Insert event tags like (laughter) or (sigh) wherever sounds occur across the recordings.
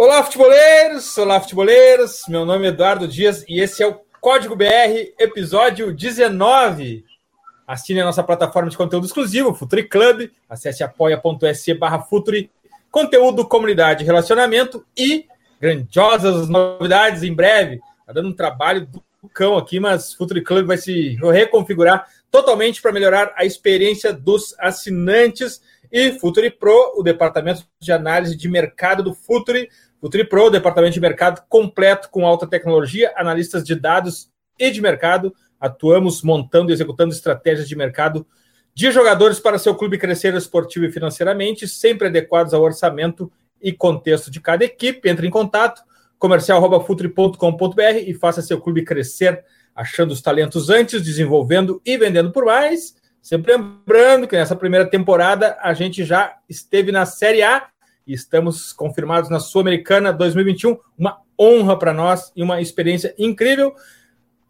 Olá, futeboleiros! Olá, futeboleiros! Meu nome é Eduardo Dias e esse é o Código BR, episódio 19. Assine a nossa plataforma de conteúdo exclusivo, Futuri Club. Acesse apoia.se barra Futuri. Conteúdo, comunidade, relacionamento e grandiosas novidades em breve. Tá dando um trabalho do cão aqui, mas Futuri Club vai se reconfigurar totalmente para melhorar a experiência dos assinantes. E Futuri Pro, o departamento de análise de mercado do Futuri, o TriPro, departamento de mercado completo com alta tecnologia, analistas de dados e de mercado. Atuamos montando e executando estratégias de mercado de jogadores para seu clube crescer esportivo e financeiramente, sempre adequados ao orçamento e contexto de cada equipe. Entre em contato comercial.futuri.com.br e faça seu clube crescer, achando os talentos antes, desenvolvendo e vendendo por mais. Sempre lembrando que nessa primeira temporada a gente já esteve na Série A e estamos confirmados na Sul-Americana 2021. Uma honra para nós e uma experiência incrível.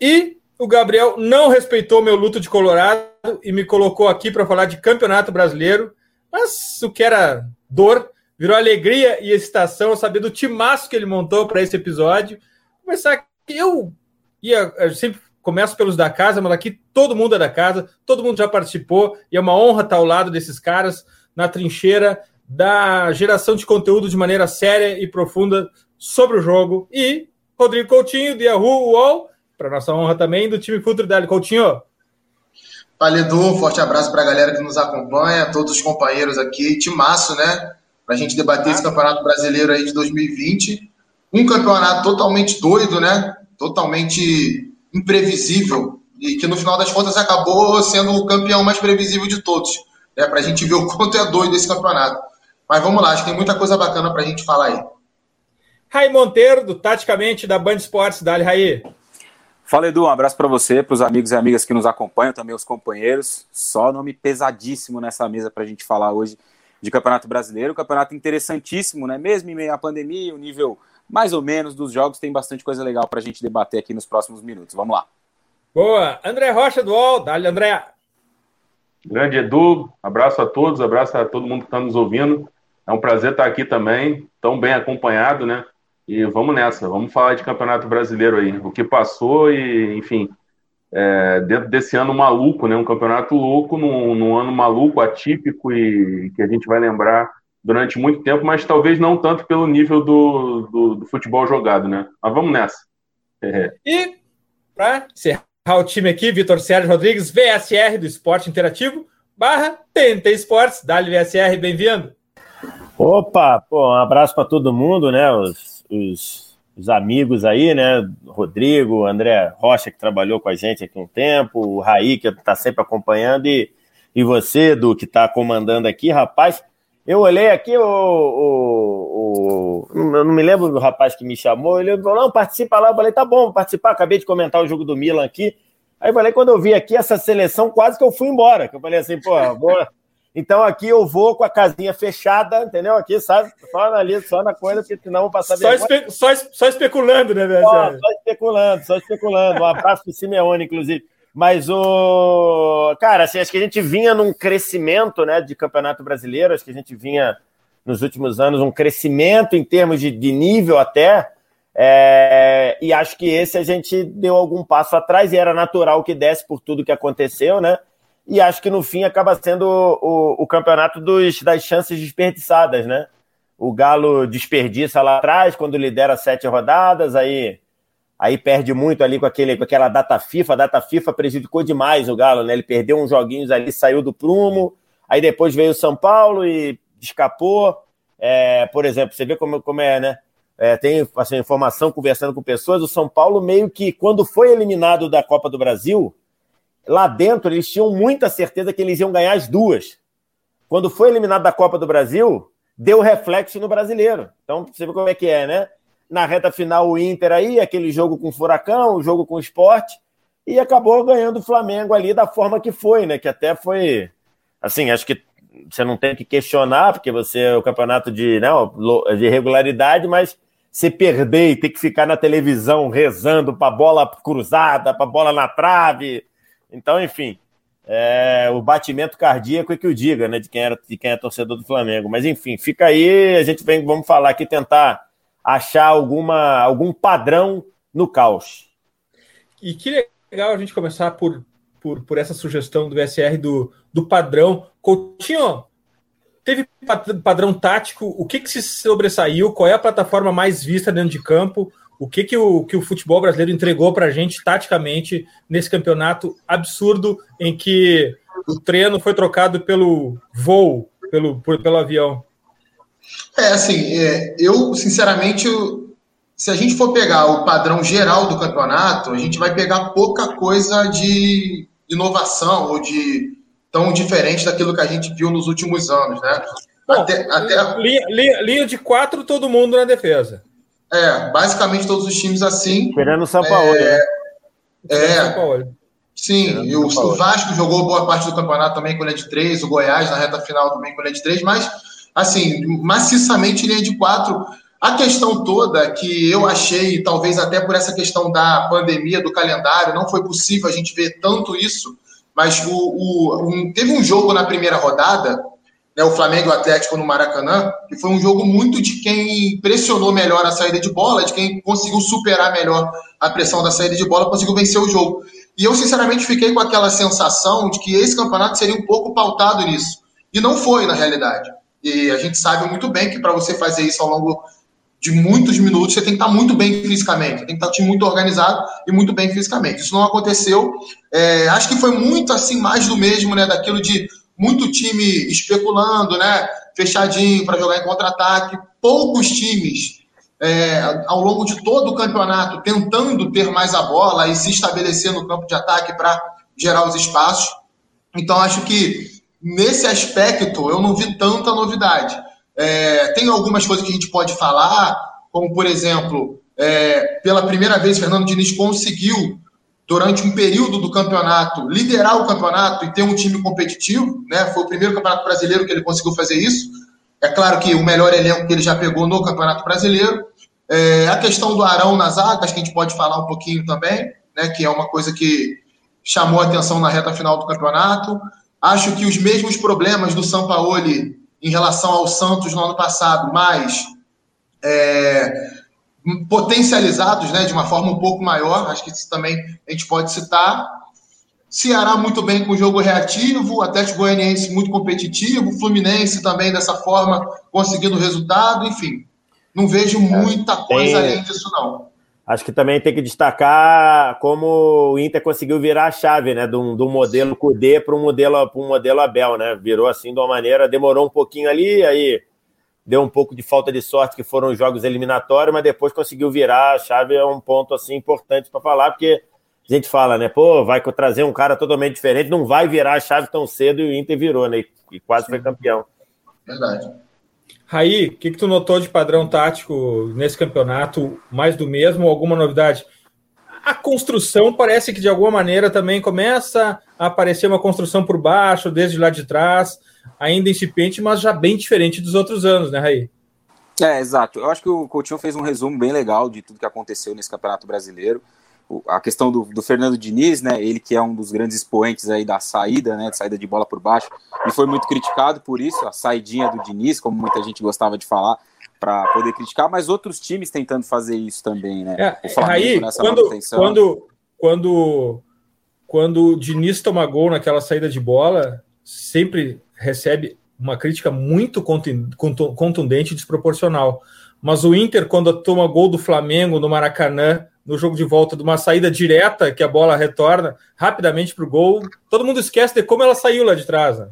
E o Gabriel não respeitou meu luto de Colorado e me colocou aqui para falar de Campeonato Brasileiro. Mas o que era dor virou alegria e excitação saber do timaço que ele montou para esse episódio. Começar que eu ia, eu sempre começo pelos da casa, mas aqui todo mundo é da casa, todo mundo já participou e é uma honra estar ao lado desses caras na trincheira da geração de conteúdo de maneira séria e profunda sobre o jogo. E Rodrigo Coutinho, de Yahoo UOL, para nossa honra também, do time Futuro Dali. Coutinho. Valeu, Edu. Forte abraço para a galera que nos acompanha, todos os companheiros aqui. Timaço, né? Para a gente debater esse Campeonato Brasileiro aí de 2020. Um campeonato totalmente doido, né? Totalmente imprevisível. E que no final das contas acabou sendo o campeão mais previsível de todos. Né? Para a gente ver o quanto é doido esse campeonato. Mas vamos lá, acho que tem muita coisa bacana para a gente falar aí. Rai Monteiro, do Taticamente, da Band Esportes. Dali, Rai. Fala, Edu. Um abraço para você, para os amigos e amigas que nos acompanham, também os companheiros. Só nome pesadíssimo nessa mesa para a gente falar hoje de Campeonato Brasileiro. Campeonato interessantíssimo, né? Mesmo em meio à pandemia, o nível mais ou menos dos jogos tem bastante coisa legal para a gente debater aqui nos próximos minutos. Vamos lá. Boa. André Rocha do UOL. Dali, André. Grande Edu. Abraço a todos, abraço a todo mundo que está nos ouvindo. É um prazer estar aqui também, tão bem acompanhado, né? E vamos nessa, vamos falar de Campeonato Brasileiro aí, o que passou e, enfim, é, dentro desse ano maluco, né? Um campeonato louco, num, num, ano maluco, atípico e que a gente vai lembrar durante muito tempo, mas talvez não tanto pelo nível do, do, do futebol jogado, né? Mas vamos nessa. É. E para encerrar o time aqui, Vitor Sérgio Rodrigues, VSR do Esporte Interativo, barra TNT Esportes, Dali VSR, bem-vindo. Opa, pô, um abraço para todo mundo, né? Os, os, os, amigos aí, né? Rodrigo, André Rocha, que trabalhou com a gente aqui um tempo, o Raí, que está sempre acompanhando, e, e você, Edu, que está comandando aqui, rapaz. Eu olhei aqui, o, o, o, eu não me lembro do rapaz que me chamou, ele falou, não, participa lá, eu falei, tá bom, vou participar, acabei de comentar o jogo do Milan aqui, aí eu falei, quando eu vi aqui essa seleção, quase que eu fui embora, que eu falei assim, pô, vou, então aqui eu vou com a casinha fechada, entendeu? Aqui sabe, só analiso, só na coisa, porque senão vou passar só, espe só, só, especulando, né, velho? Só, só, especulando, só especulando. Um abraço pro Simeone, inclusive. Mas o. Cara, assim, acho que a gente vinha num crescimento né, de campeonato brasileiro, acho que a gente vinha nos últimos anos um crescimento em termos de, de nível até. É... e acho que esse a gente deu algum passo atrás e era natural que desse por tudo que aconteceu, né? E acho que no fim acaba sendo o, o, o campeonato dos, das chances desperdiçadas, né? O Galo desperdiça lá atrás, quando lidera sete rodadas, aí, aí perde muito ali com, aquele, com aquela data FIFA. A data FIFA prejudicou demais o Galo, né? Ele perdeu uns joguinhos ali, saiu do prumo, aí depois veio o São Paulo e escapou. É, por exemplo, você vê como, como é, né? É, tem assim, informação conversando com pessoas, o São Paulo meio que, quando foi eliminado da Copa do Brasil, lá dentro eles tinham muita certeza que eles iam ganhar as duas. Quando foi eliminado da Copa do Brasil, deu reflexo no brasileiro. Então, você vê como é que é, né? Na reta final, o Inter aí, aquele jogo com o Furacão, o jogo com o esporte, e acabou ganhando o Flamengo ali da forma que foi, né? Que até foi. Assim, acho que você não tem que questionar, porque você é o campeonato de, não, de regularidade, mas você perder e ter que ficar na televisão rezando para bola cruzada, para bola na trave, então, enfim, é, o batimento cardíaco é que o diga, né, de quem, era, de quem é torcedor do Flamengo. Mas, enfim, fica aí, a gente vem, vamos falar aqui, tentar achar alguma, algum padrão no caos. E que legal a gente começar por, por, por essa sugestão do VSR do, do padrão. Coutinho, teve padrão tático? O que, que se sobressaiu? Qual é a plataforma mais vista dentro de campo? O que, que, o, que o futebol brasileiro entregou para a gente taticamente nesse campeonato absurdo em que o treino foi trocado pelo voo, pelo, por, pelo avião? É, assim, é, eu, sinceramente, eu, se a gente for pegar o padrão geral do campeonato, a gente vai pegar pouca coisa de inovação ou de tão diferente daquilo que a gente viu nos últimos anos, né? Bom, até, até... Linha, linha, linha, de quatro, todo mundo na defesa. É, basicamente todos os times assim. Esperando o São Paulo, é, né? É, sim, e o, o Vasco jogou boa parte do campeonato também com linha de três, o Goiás na reta final também com linha de três, mas assim, maciçamente linha de quatro. A questão toda que eu achei, talvez até por essa questão da pandemia, do calendário, não foi possível a gente ver tanto isso, mas o, o um, teve um jogo na primeira rodada, né, o Flamengo e o Atlético no Maracanã, que foi um jogo muito de quem pressionou melhor a saída de bola, de quem conseguiu superar melhor a pressão da saída de bola, conseguiu vencer o jogo. E eu, sinceramente, fiquei com aquela sensação de que esse campeonato seria um pouco pautado nisso. E não foi, na realidade. E a gente sabe muito bem que para você fazer isso ao longo de muitos minutos, você tem que estar muito bem fisicamente, tem que estar muito organizado e muito bem fisicamente. Isso não aconteceu. É, acho que foi muito assim, mais do mesmo, né? Daquilo de muito time especulando, né? Fechadinho para jogar em contra-ataque. Poucos times é, ao longo de todo o campeonato tentando ter mais a bola e se estabelecer no campo de ataque para gerar os espaços. Então, acho que nesse aspecto, eu não vi tanta novidade. É, tem algumas coisas que a gente pode falar, como, por exemplo, é, pela primeira vez, Fernando Diniz conseguiu, durante um período do campeonato, liderar o campeonato e ter um time competitivo. Né? Foi o primeiro campeonato brasileiro que ele conseguiu fazer isso. É claro que o melhor elenco que ele já pegou no Campeonato Brasileiro. É, a questão do Arão nas acho que a gente pode falar um pouquinho também, né, que é uma coisa que chamou atenção na reta final do campeonato. Acho que os mesmos problemas do Sampaoli em relação ao Santos no ano passado, mas é, potencializados né, de uma forma um pouco maior, acho que isso também a gente pode citar. Ceará muito bem com o jogo reativo, Atlético Goianiense muito competitivo, Fluminense também dessa forma conseguindo resultado, enfim. Não vejo muita coisa além disso, não. Acho que também tem que destacar como o Inter conseguiu virar a chave, né? Do, do modelo Cudê para um modelo, um modelo Abel, né? Virou assim de uma maneira, demorou um pouquinho ali, aí deu um pouco de falta de sorte que foram os jogos eliminatórios, mas depois conseguiu virar a chave, é um ponto assim importante para falar, porque a gente fala, né? Pô, vai trazer um cara totalmente diferente, não vai virar a chave tão cedo e o Inter virou, né? E quase Sim. foi campeão. Verdade. Raí, o que, que tu notou de padrão tático nesse campeonato? Mais do mesmo ou alguma novidade? A construção parece que de alguma maneira também começa a aparecer uma construção por baixo, desde lá de trás, ainda incipiente, mas já bem diferente dos outros anos, né, Raí? É, exato. Eu acho que o Coutinho fez um resumo bem legal de tudo que aconteceu nesse Campeonato Brasileiro a questão do, do, Fernando Diniz, né, ele que é um dos grandes expoentes aí da saída, né, de saída de bola por baixo, e foi muito criticado por isso, a saidinha do Diniz, como muita gente gostava de falar, para poder criticar, mas outros times tentando fazer isso também, né? É, o Flamengo aí, nessa quando, manutenção. Quando, quando, quando o Diniz toma gol naquela saída de bola, sempre recebe uma crítica muito contundente e desproporcional. Mas o Inter, quando toma gol do Flamengo no Maracanã, no jogo de volta de uma saída direta, que a bola retorna rapidamente para o gol, todo mundo esquece de como ela saiu lá de trás. Né?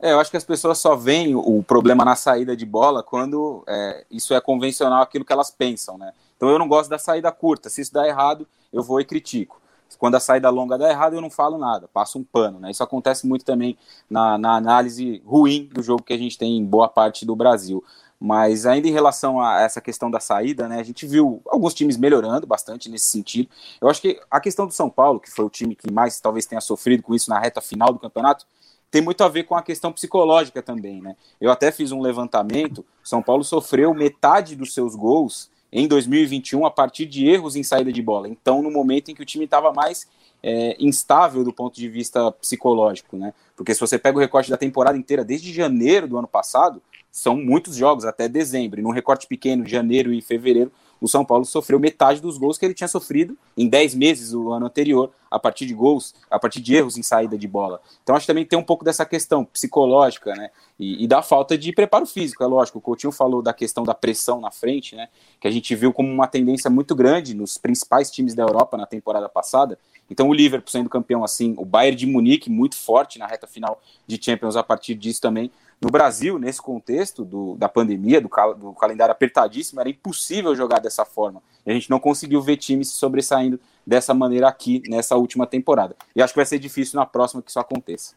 É, eu acho que as pessoas só veem o problema na saída de bola quando é, isso é convencional, aquilo que elas pensam, né? Então eu não gosto da saída curta. Se isso dá errado, eu vou e critico. Quando a saída longa dá errado, eu não falo nada, passo um pano, né? Isso acontece muito também na, na análise ruim do jogo que a gente tem em boa parte do Brasil. Mas ainda em relação a essa questão da saída, né, a gente viu alguns times melhorando bastante nesse sentido. Eu acho que a questão do São Paulo, que foi o time que mais talvez tenha sofrido com isso na reta final do campeonato, tem muito a ver com a questão psicológica também, né? Eu até fiz um levantamento, São Paulo sofreu metade dos seus gols em 2021 a partir de erros em saída de bola. Então, no momento em que o time estava mais é, instável do ponto de vista psicológico, né? Porque se você pega o recorte da temporada inteira, desde janeiro do ano passado, são muitos jogos até dezembro. E num recorte pequeno janeiro e fevereiro, o São Paulo sofreu metade dos gols que ele tinha sofrido em 10 meses o ano anterior, a partir de gols, a partir de erros em saída de bola. Então acho que também tem um pouco dessa questão psicológica, né? E, e da falta de preparo físico, é lógico. O Coutinho falou da questão da pressão na frente, né? Que a gente viu como uma tendência muito grande nos principais times da Europa na temporada passada. Então o Liverpool sendo campeão assim, o Bayern de Munique muito forte na reta final de Champions a partir disso também. No Brasil, nesse contexto do, da pandemia, do, cal, do, calendário apertadíssimo, era impossível jogar dessa forma. E a gente não conseguiu ver times se sobressaindo dessa maneira aqui nessa última temporada. E acho que vai ser difícil na próxima que isso aconteça.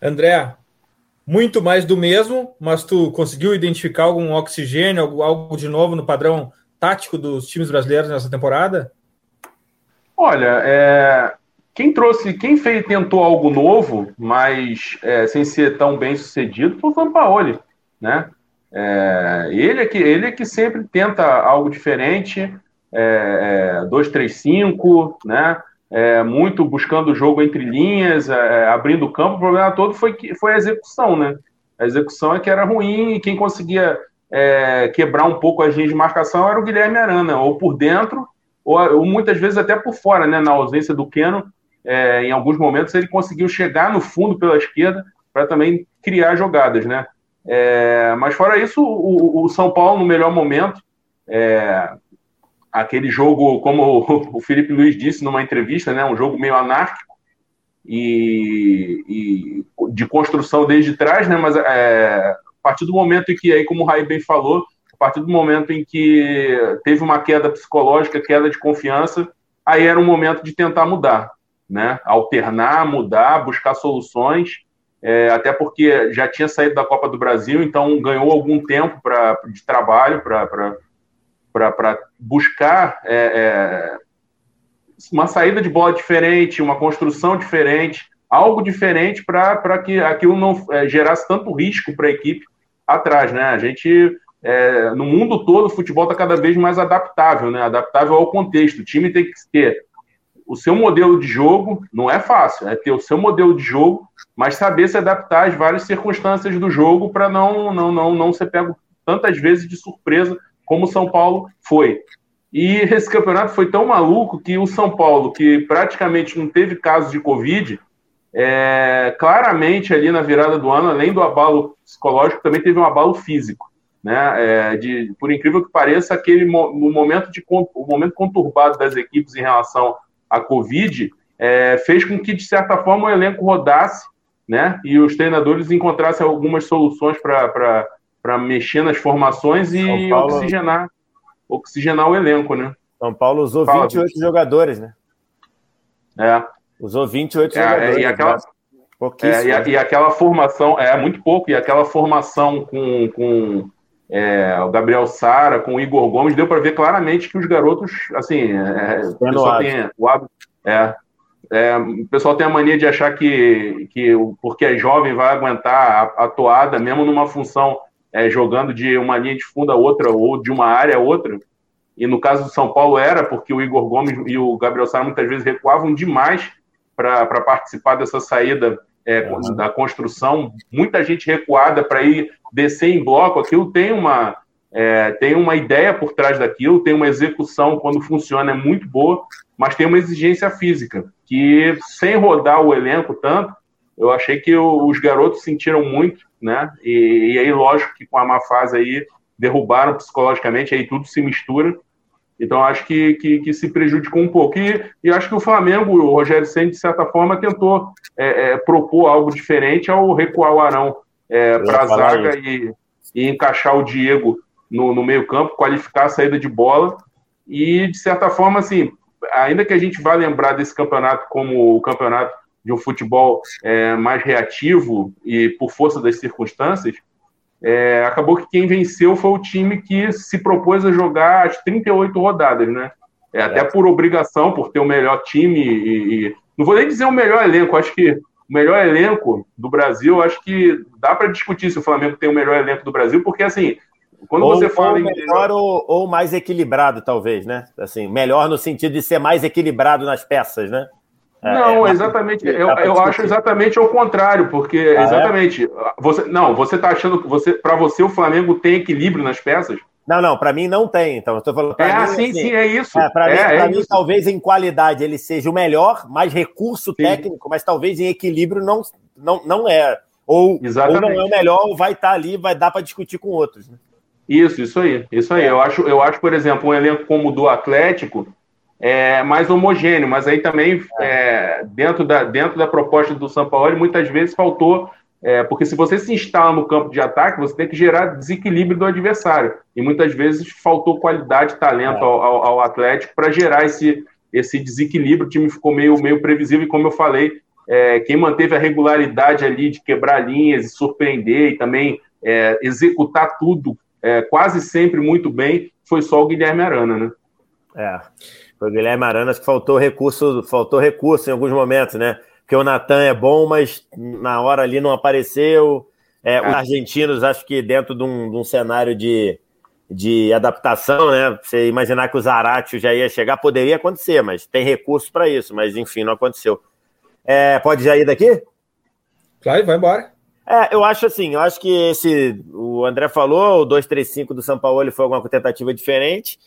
André, muito mais do mesmo, mas tu conseguiu identificar algum oxigênio, algo, algo de novo no padrão tático dos times brasileiros nessa temporada? Olha, é, quem trouxe, quem fez, tentou algo novo, mas é, sem ser tão bem sucedido, foi o Sampaoli, né? É, ele, é que, ele é que sempre tenta algo diferente, é, 2-3-5, é, né? É, muito buscando o jogo entre linhas, é, abrindo o campo. O problema todo foi, que, foi a execução, né? A execução é que era ruim e quem conseguia quebrar um pouco as linhas de marcação era o Guilherme Arana, ou por dentro, ou, ou muitas vezes até por fora, né? Na ausência do Keno, é, em alguns momentos ele conseguiu chegar no fundo pela esquerda para também criar jogadas, né? É, mas fora isso, o, o, São Paulo no melhor momento, é, aquele jogo, como o Felipe Luiz disse numa entrevista, né, um jogo meio anárquico e, e de construção desde trás, né? Mas é, a partir do momento em que aí, como o Raí bem falou, a partir do momento em que teve uma queda psicológica, queda de confiança, aí era um momento de tentar mudar né? Alternar, mudar, buscar soluções, é, até porque já tinha saído da Copa do Brasil, então ganhou algum tempo pra, de trabalho para buscar é, é, uma saída de bola diferente, uma construção diferente, algo diferente para que aquilo não é, gerasse tanto risco para a equipe atrás, né? A gente é, no mundo todo o futebol está cada vez mais adaptável, né? Adaptável ao contexto. O time tem que ter o seu modelo de jogo não é fácil, é ter o seu modelo de jogo, mas saber se adaptar às várias circunstâncias do jogo para não, não, não, não ser pego tantas vezes de surpresa como o São Paulo foi. E esse campeonato foi tão maluco que o São Paulo, que praticamente não teve casos de Covid, é, claramente ali na virada do ano, além do abalo psicológico, também teve um abalo físico. Né? É, de, por incrível que pareça, aquele mo momento, de, o momento conturbado das equipes em relação a Covid, é, fez com que, de certa forma, o elenco rodasse, né? E os treinadores encontrassem algumas soluções para mexer nas formações e Paulo... oxigenar, oxigenar o elenco, né? São Paulo usou Fala, 28 bicho. jogadores, né? É. Usou 28 é, jogadores. E aquela, é, e, a, e, aquela formação, é muito pouco, e aquela formação com, com é, o Gabriel Sara, com o Igor Gomes, deu para ver claramente que os garotos, assim, é, o pessoal tem o hábito, é, é, o pessoal tem a mania de achar que, que porque é jovem vai aguentar a, a toada, mesmo numa função é, jogando de uma linha de fundo a outra ou de uma área a outra. E no caso do São Paulo era porque o Igor Gomes e o Gabriel Sara muitas vezes recuavam demais para participar dessa saída é, uhum. da construção, muita gente recuada para ir descer em bloco, aquilo tem uma, é, tem uma ideia por trás daquilo, tem uma execução, quando funciona, é muito boa, mas tem uma exigência física, que sem rodar o elenco tanto, eu achei que os garotos sentiram muito, né? E, e aí, lógico que com a má fase aí, derrubaram psicologicamente, aí tudo se mistura. Então, acho que, que, que, se prejudicou um pouco. E, e acho que o Flamengo, o Rogério Senna, de certa forma, tentou é, é, propor algo diferente ao recuar o Arão é, para a zaga e, e, encaixar o Diego no, no meio-campo, qualificar a saída de bola. E, de certa forma, assim, ainda que a gente vá lembrar desse campeonato como o campeonato de um futebol é, mais reativo e por força das circunstâncias, é, acabou que quem venceu foi o time que se propôs a jogar as 38 rodadas, né? É, até por obrigação, por ter o melhor time e, e, Não vou nem dizer o melhor elenco, acho que o melhor elenco do Brasil, acho que dá para discutir se o Flamengo tem o melhor elenco do Brasil, porque assim, quando ou, você fala ou melhor ou, ou, mais equilibrado, talvez, né? Assim, melhor no sentido de ser mais equilibrado nas peças, né? É, não, é, exatamente. Eu, eu acho exatamente ao contrário, porque ah, é? exatamente. É? Você, não, você está achando que você, para você o Flamengo tem equilíbrio nas peças? Não, não, para mim não tem. Então, eu tô falando. É, mim, assim, sim, é isso. É, para é, mim, é mim talvez em qualidade ele seja o melhor, mais recurso sim. técnico, mas talvez em equilíbrio não, não, não é. Ou, ou não é o melhor, ou vai estar tá ali, vai dar para discutir com outros. Né? Isso, isso aí, isso aí. Eu acho, eu acho, por exemplo, um elenco como o do Atlético é mais homogêneo, mas aí também é, dentro, da, dentro da proposta do São Paulo, muitas vezes faltou é, porque se você se instala no campo de ataque, você tem que gerar desequilíbrio do adversário. E muitas vezes faltou qualidade, talento ao, ao, ao Atlético para gerar esse, esse desequilíbrio. O time ficou meio, meio previsível, e como eu falei, é, quem manteve a regularidade ali de quebrar linhas e surpreender e também é, executar tudo é, quase sempre muito bem foi só o Guilherme Arana, né? É, foi o Guilherme Arana que faltou recurso, faltou recurso em alguns momentos, né? porque o Natan é bom, mas na hora ali não apareceu. É, os argentinos, acho que dentro de um, de um, cenário de, de adaptação, né? Você imaginar que o Zaratio já ia chegar, poderia acontecer, mas tem recursos para isso, mas enfim, não aconteceu. É, pode já ir daqui? Claro, vai embora. É, eu acho assim, eu acho que esse. O André falou, o 235 do São Paulo foi alguma tentativa diferente.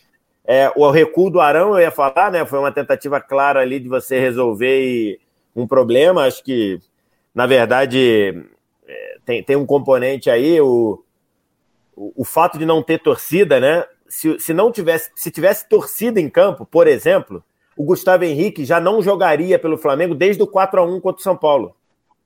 É, o recuo do Arão, eu ia falar, né? Foi uma tentativa clara ali de você resolver um problema. Acho que, na verdade, é, tem, tem um componente aí, o, o, o, fato de não ter torcida, né? Se, se não tivesse, se tivesse torcida em campo, por exemplo, o Gustavo Henrique já não jogaria pelo Flamengo desde o 4 a 1 contra o São Paulo,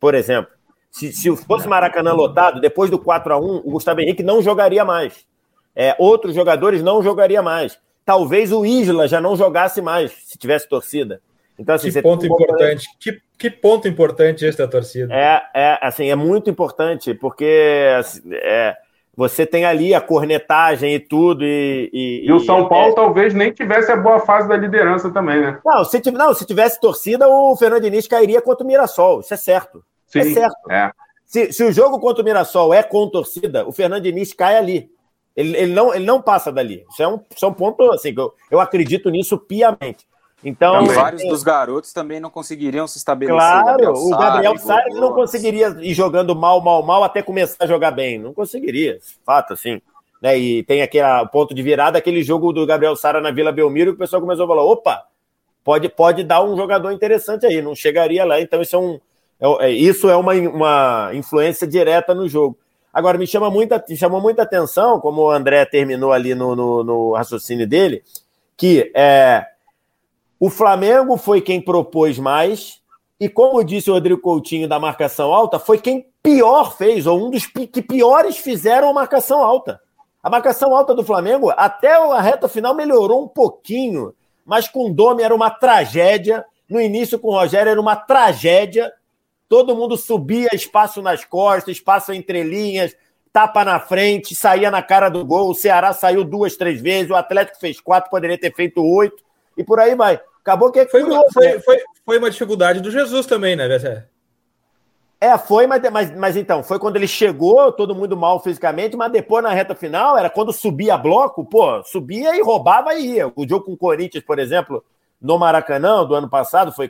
por exemplo. Se, se fosse Maracanã lotado, depois do 4 a 1 o Gustavo Henrique não jogaria mais. É, outros jogadores não jogariam mais. Talvez o Isla já não jogasse mais, se tivesse torcida. Então, assim, que ponto importante. Que, que ponto importante esse da torcida. É, é, assim, é muito importante, porque assim, é, você tem ali a cornetagem e tudo. E, e, e o São Paulo é... talvez nem tivesse a boa fase da liderança também, né? Não, se, não, se tivesse torcida, o Fernando Diniz cairia contra o Mirassol. Isso é certo. É Sim, é certo. É. Se, se o jogo contra o Mirassol é com torcida, o Fernando Diniz cai ali. Ele, ele, não, ele não passa dali. Isso é um, isso é um ponto assim, eu, eu acredito nisso piamente. Então, e vários é... dos garotos também não conseguiriam se estabelecer. Claro, o Gabriel Sara não conseguiria ir jogando mal, mal, mal até começar a jogar bem. Não conseguiria, fato, assim. Né? E tem aquele ponto de virada, aquele jogo do Gabriel Sara na Vila Belmiro, que o pessoal começou a falar: opa, pode, pode dar um jogador interessante aí, não chegaria lá. Então, isso é, um, é, é isso é uma, uma influência direta no jogo. Agora, me chama muita, chamou muita atenção, como o André terminou ali no, no, no raciocínio dele, que é, o Flamengo foi quem propôs mais, e como disse o Rodrigo Coutinho da marcação alta, foi quem pior fez, ou um dos que piores fizeram a marcação alta. A marcação alta do Flamengo, até a reta final, melhorou um pouquinho, mas com o Domi era uma tragédia. No início, com o Rogério, era uma tragédia. Todo mundo subia espaço nas costas, espaço entre linhas, tapa na frente, saía na cara do gol. O Ceará saiu duas, três vezes, o Atlético fez quatro, poderia ter feito oito e por aí vai. Acabou que foi, uma, foi, né? foi, foi, uma dificuldade do Jesus também, né, Bessé? É, foi, mas, mas, mas então, foi quando ele chegou, todo mundo mal fisicamente, mas depois na reta final, era quando subia bloco, pô, subia e roubava e ia. O jogo com o Corinthians, por exemplo, no Maracanã, do ano passado, foi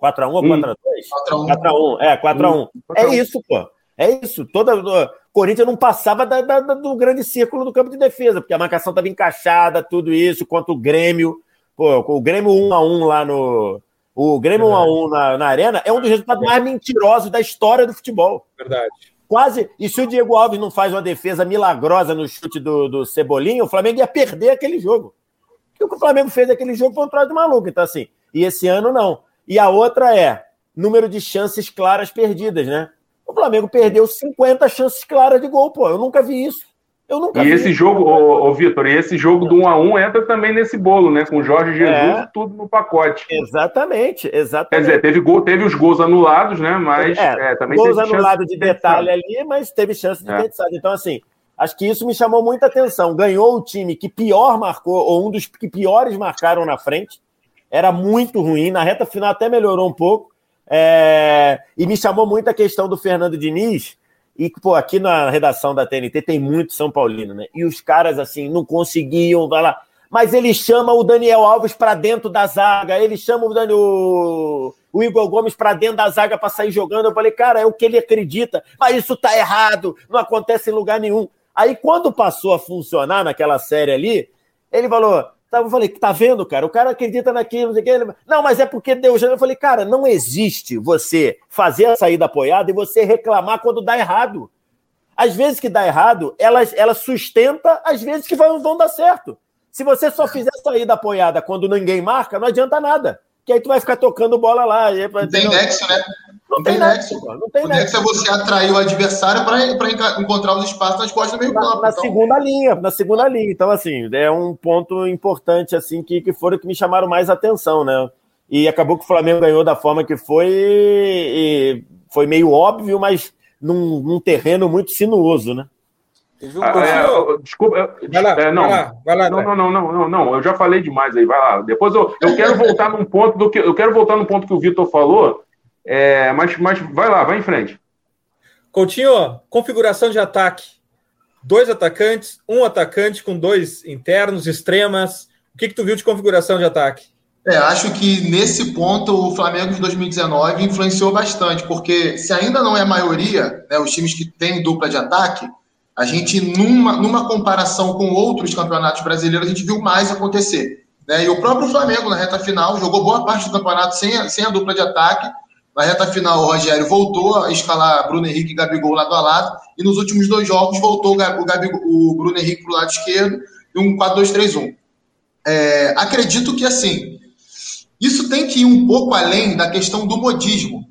4x1 4 ou 4x2? 4x1. É, 4x1. É isso, pô. É isso. Toda, Corinthians não passava da, da, do grande círculo do campo de defesa, porque a marcação estava encaixada, tudo isso, contra o Grêmio. Pô, o Grêmio 1 a 1 lá no. O Grêmio Verdade. 1 a 1 na, na Arena é um dos resultados mais mentirosos da história do futebol. Verdade. Quase. E se o Diego Alves não faz uma defesa milagrosa no chute do, do Cebolinha, o Flamengo ia perder aquele jogo. o que o Flamengo fez aquele jogo foi um troço de maluco. Então, assim, e esse ano não. E a outra é número de chances claras perdidas, né? O Flamengo perdeu 50 chances claras de gol, pô. Eu nunca vi isso. Eu nunca e vi. esse jogo, ô, ô Vitor, e esse jogo do 1 a 1 entra também nesse bolo, né? Com o Jorge Jesus é. tudo no pacote. Exatamente, exatamente. Quer dizer, teve, gol, teve os gols anulados, né? Mas é, é também gols anulados de, de detalhe ali, mas teve chance de é. Então, assim, acho que isso me chamou muita atenção. Ganhou o time que pior marcou, ou um dos que piores marcaram na frente. Era muito ruim. Na reta final até melhorou um pouco. É, e me chamou muito a questão do Fernando Diniz. E, pô, aqui na redação da TNT tem muito São Paulino, né? E os caras, assim, não conseguiam, vai lá. mas ele chama o Daniel Alves para dentro da zaga, ele chama o, Daniel, o, Igor Gomes para dentro da zaga para sair jogando. Eu falei, cara, é o que ele acredita, mas isso tá errado, não acontece em lugar nenhum. Aí, quando passou a funcionar naquela série ali, ele falou. Eu falei, tá vendo, cara? O cara acredita naquilo, não sei o que. Não, mas é porque Deus. Eu falei, cara, não existe você fazer a saída apoiada e você reclamar quando dá errado. Às vezes que dá errado, ela, ela sustenta, às vezes que vão dar certo. Se você só fizer saída apoiada quando ninguém marca, não adianta nada. Que aí tu vai ficar tocando bola lá. Não tem nexo, né? Não, não tem, tem nexo. nexo. Não tem o nexo. nexo é você atrair o adversário para encontrar os espaços nas costas do meio campo. Na, então... segunda linha, na segunda linha. Então, assim, é um ponto importante, assim, que, que foram que me chamaram mais atenção, né? E acabou que o Flamengo ganhou da forma que foi, e foi meio óbvio, mas num, num terreno muito sinuoso, né? Um ah, é, desculpa, vai lá, é, não, vai lá, vai lá, não, não, não, não, não, não, eu já falei demais aí, vai lá. Depois eu, eu quero voltar num ponto do que eu quero voltar num ponto que o Vitor falou, é, mas, mas vai lá, vai em frente. Coutinho, configuração de ataque: dois atacantes, um atacante com dois internos, extremas. O que, que tu viu de configuração de ataque? É, acho que nesse ponto o Flamengo de 2019 influenciou bastante, porque se ainda não é a maioria, né, os times que têm dupla de ataque, a gente, numa, numa comparação com outros campeonatos brasileiros, a gente viu mais acontecer. Né? E o próprio Flamengo, na reta final, jogou boa parte do campeonato sem a, sem a dupla de ataque. Na reta final, o Rogério voltou a escalar Bruno Henrique e Gabigol lado a lado. E nos últimos dois jogos, voltou o, Gabigol, o Bruno Henrique para o lado esquerdo e um 4-2-3-1. É, acredito que, assim, isso tem que ir um pouco além da questão do modismo.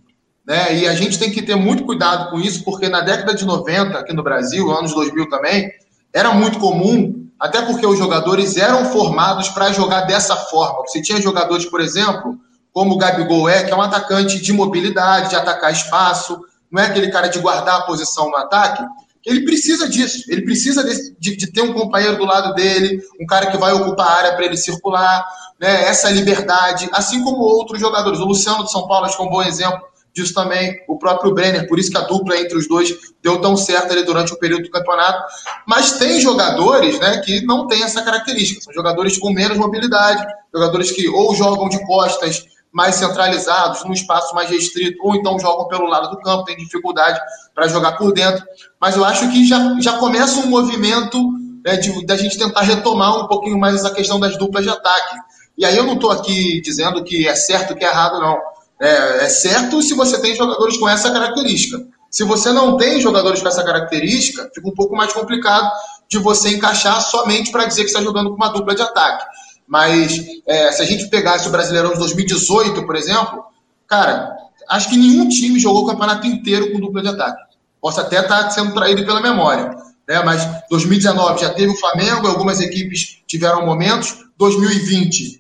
Né? E a gente tem que ter muito cuidado com isso, porque na década de 90, aqui no Brasil, anos 2000 também, era muito comum, até porque os jogadores eram formados para jogar dessa forma. Você tinha jogadores, por exemplo, como o Gabigol é, que é um atacante de mobilidade, de atacar espaço, não é aquele cara de guardar a posição no ataque. Ele precisa disso, ele precisa de, de, de ter um companheiro do lado dele, um cara que vai ocupar a área para ele circular, né, essa liberdade, assim como outros jogadores. O Luciano de São Paulo, acho que é um bom exemplo disso também o próprio Brenner, por isso que a dupla entre os dois deu tão certo ali durante o período do campeonato. Mas tem jogadores né, que não têm essa característica, são jogadores com menos mobilidade, jogadores que ou jogam de costas mais centralizados, num espaço mais restrito, ou então jogam pelo lado do campo, tem dificuldade para jogar por dentro. Mas eu acho que já, já começa um movimento né, de, da gente tentar retomar um pouquinho mais essa questão das duplas de ataque. E aí eu não estou aqui dizendo que é certo que é errado, não é, é certo se você tem jogadores com essa característica. Se você não tem jogadores com essa característica, fica um pouco mais complicado de você encaixar somente para dizer que está jogando com uma dupla de ataque. Mas é, se a gente pegasse o Brasileirão de 2018, por exemplo, cara, acho que nenhum time jogou o campeonato inteiro com dupla de ataque. Posso até estar tá sendo traído pela memória. Né? Mas 2019 já teve o Flamengo, algumas equipes tiveram momentos. 2020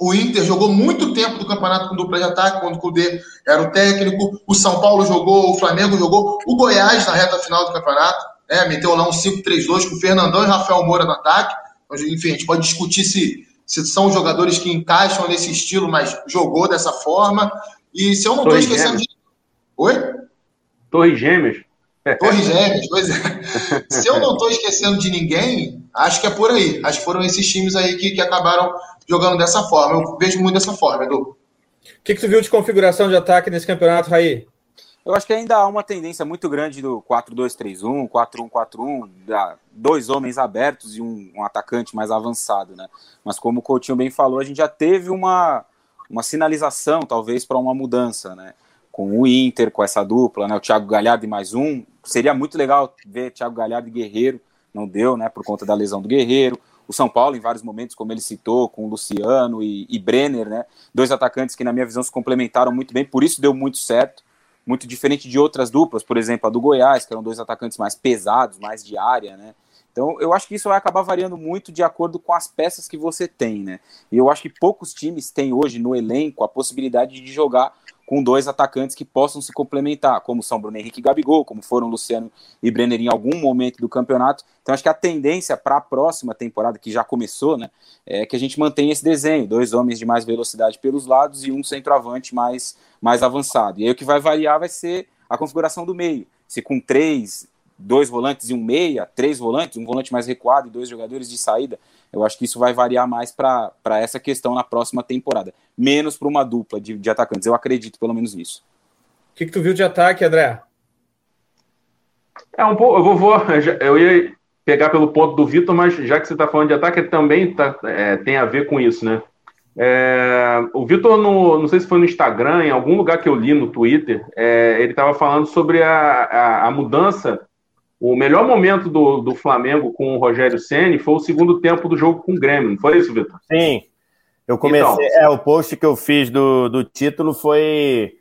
o Inter jogou muito tempo do campeonato com dupla de ataque, quando o Cudê era o técnico. O São Paulo jogou, o Flamengo jogou. O Goiás, na reta final do campeonato, né, meteu lá um 5-3-2 com o Fernandão e Rafael Moura no ataque. Enfim, a gente pode discutir se, se são jogadores que encaixam nesse estilo, mas jogou dessa forma. E se eu não estou esquecendo de. Oi? Torre Gêmeas. Torre Gêmeas, pois é. Se eu não estou esquecendo de ninguém, acho que é por aí. Acho que foram esses times aí que, que acabaram jogando dessa forma. Eu vejo muito dessa forma, Edu. O que, que tu viu de configuração de ataque nesse campeonato, Raí? Eu acho que ainda há uma tendência muito grande do 4-2-3-1, 4-1-4-1, dois homens abertos e um, um, atacante mais avançado, né? Mas como o Coutinho bem falou, a gente já teve uma, uma sinalização, talvez, para uma mudança, né? Com o Inter, com essa dupla, né? O Thiago Galhardo e mais um. Seria muito legal ver Thiago Galhardo e Guerreiro, não deu, né? Por conta da lesão do Guerreiro o São Paulo em vários momentos, como ele citou, com o Luciano e, e, Brenner, né? Dois atacantes que, na minha visão, se complementaram muito bem, por isso deu muito certo. Muito diferente de outras duplas, por exemplo, a do Goiás, que eram dois atacantes mais pesados, mais de área, né? Então, eu acho que isso vai acabar variando muito de acordo com as peças que você tem, né? E eu acho que poucos times têm hoje no elenco a possibilidade de jogar com dois atacantes que possam se complementar, como são Bruno Henrique e Gabigol, como foram Luciano e Brenner em algum momento do campeonato. Então acho que a tendência para a próxima temporada, que já começou, né, é que a gente mantenha esse desenho, dois homens de mais velocidade pelos lados e um centroavante mais, mais avançado. E aí o que vai variar vai ser a configuração do meio. Se com três, dois volantes e um meia, três volantes, um volante mais recuado e dois jogadores de saída, Eu acho que isso vai variar mais para essa questão na próxima temporada, menos para uma dupla de, de atacantes. Eu acredito pelo menos nisso. O que, que tu viu de ataque, André? É um pouco. Eu vou, vou eu ia pegar pelo ponto do Vitor, mas já que você está falando de ataque, também tá, é, tem a ver com isso, né? É, o Vitor, não sei se foi no Instagram, em algum lugar que eu li no Twitter, é, ele estava falando sobre a, a, a, mudança. O melhor momento do, do Flamengo com o Rogério Ceni foi o segundo tempo do jogo com o Grêmio, não foi isso, Vitor? Sim. Eu comecei. Então, é, o post que eu fiz do, do título foi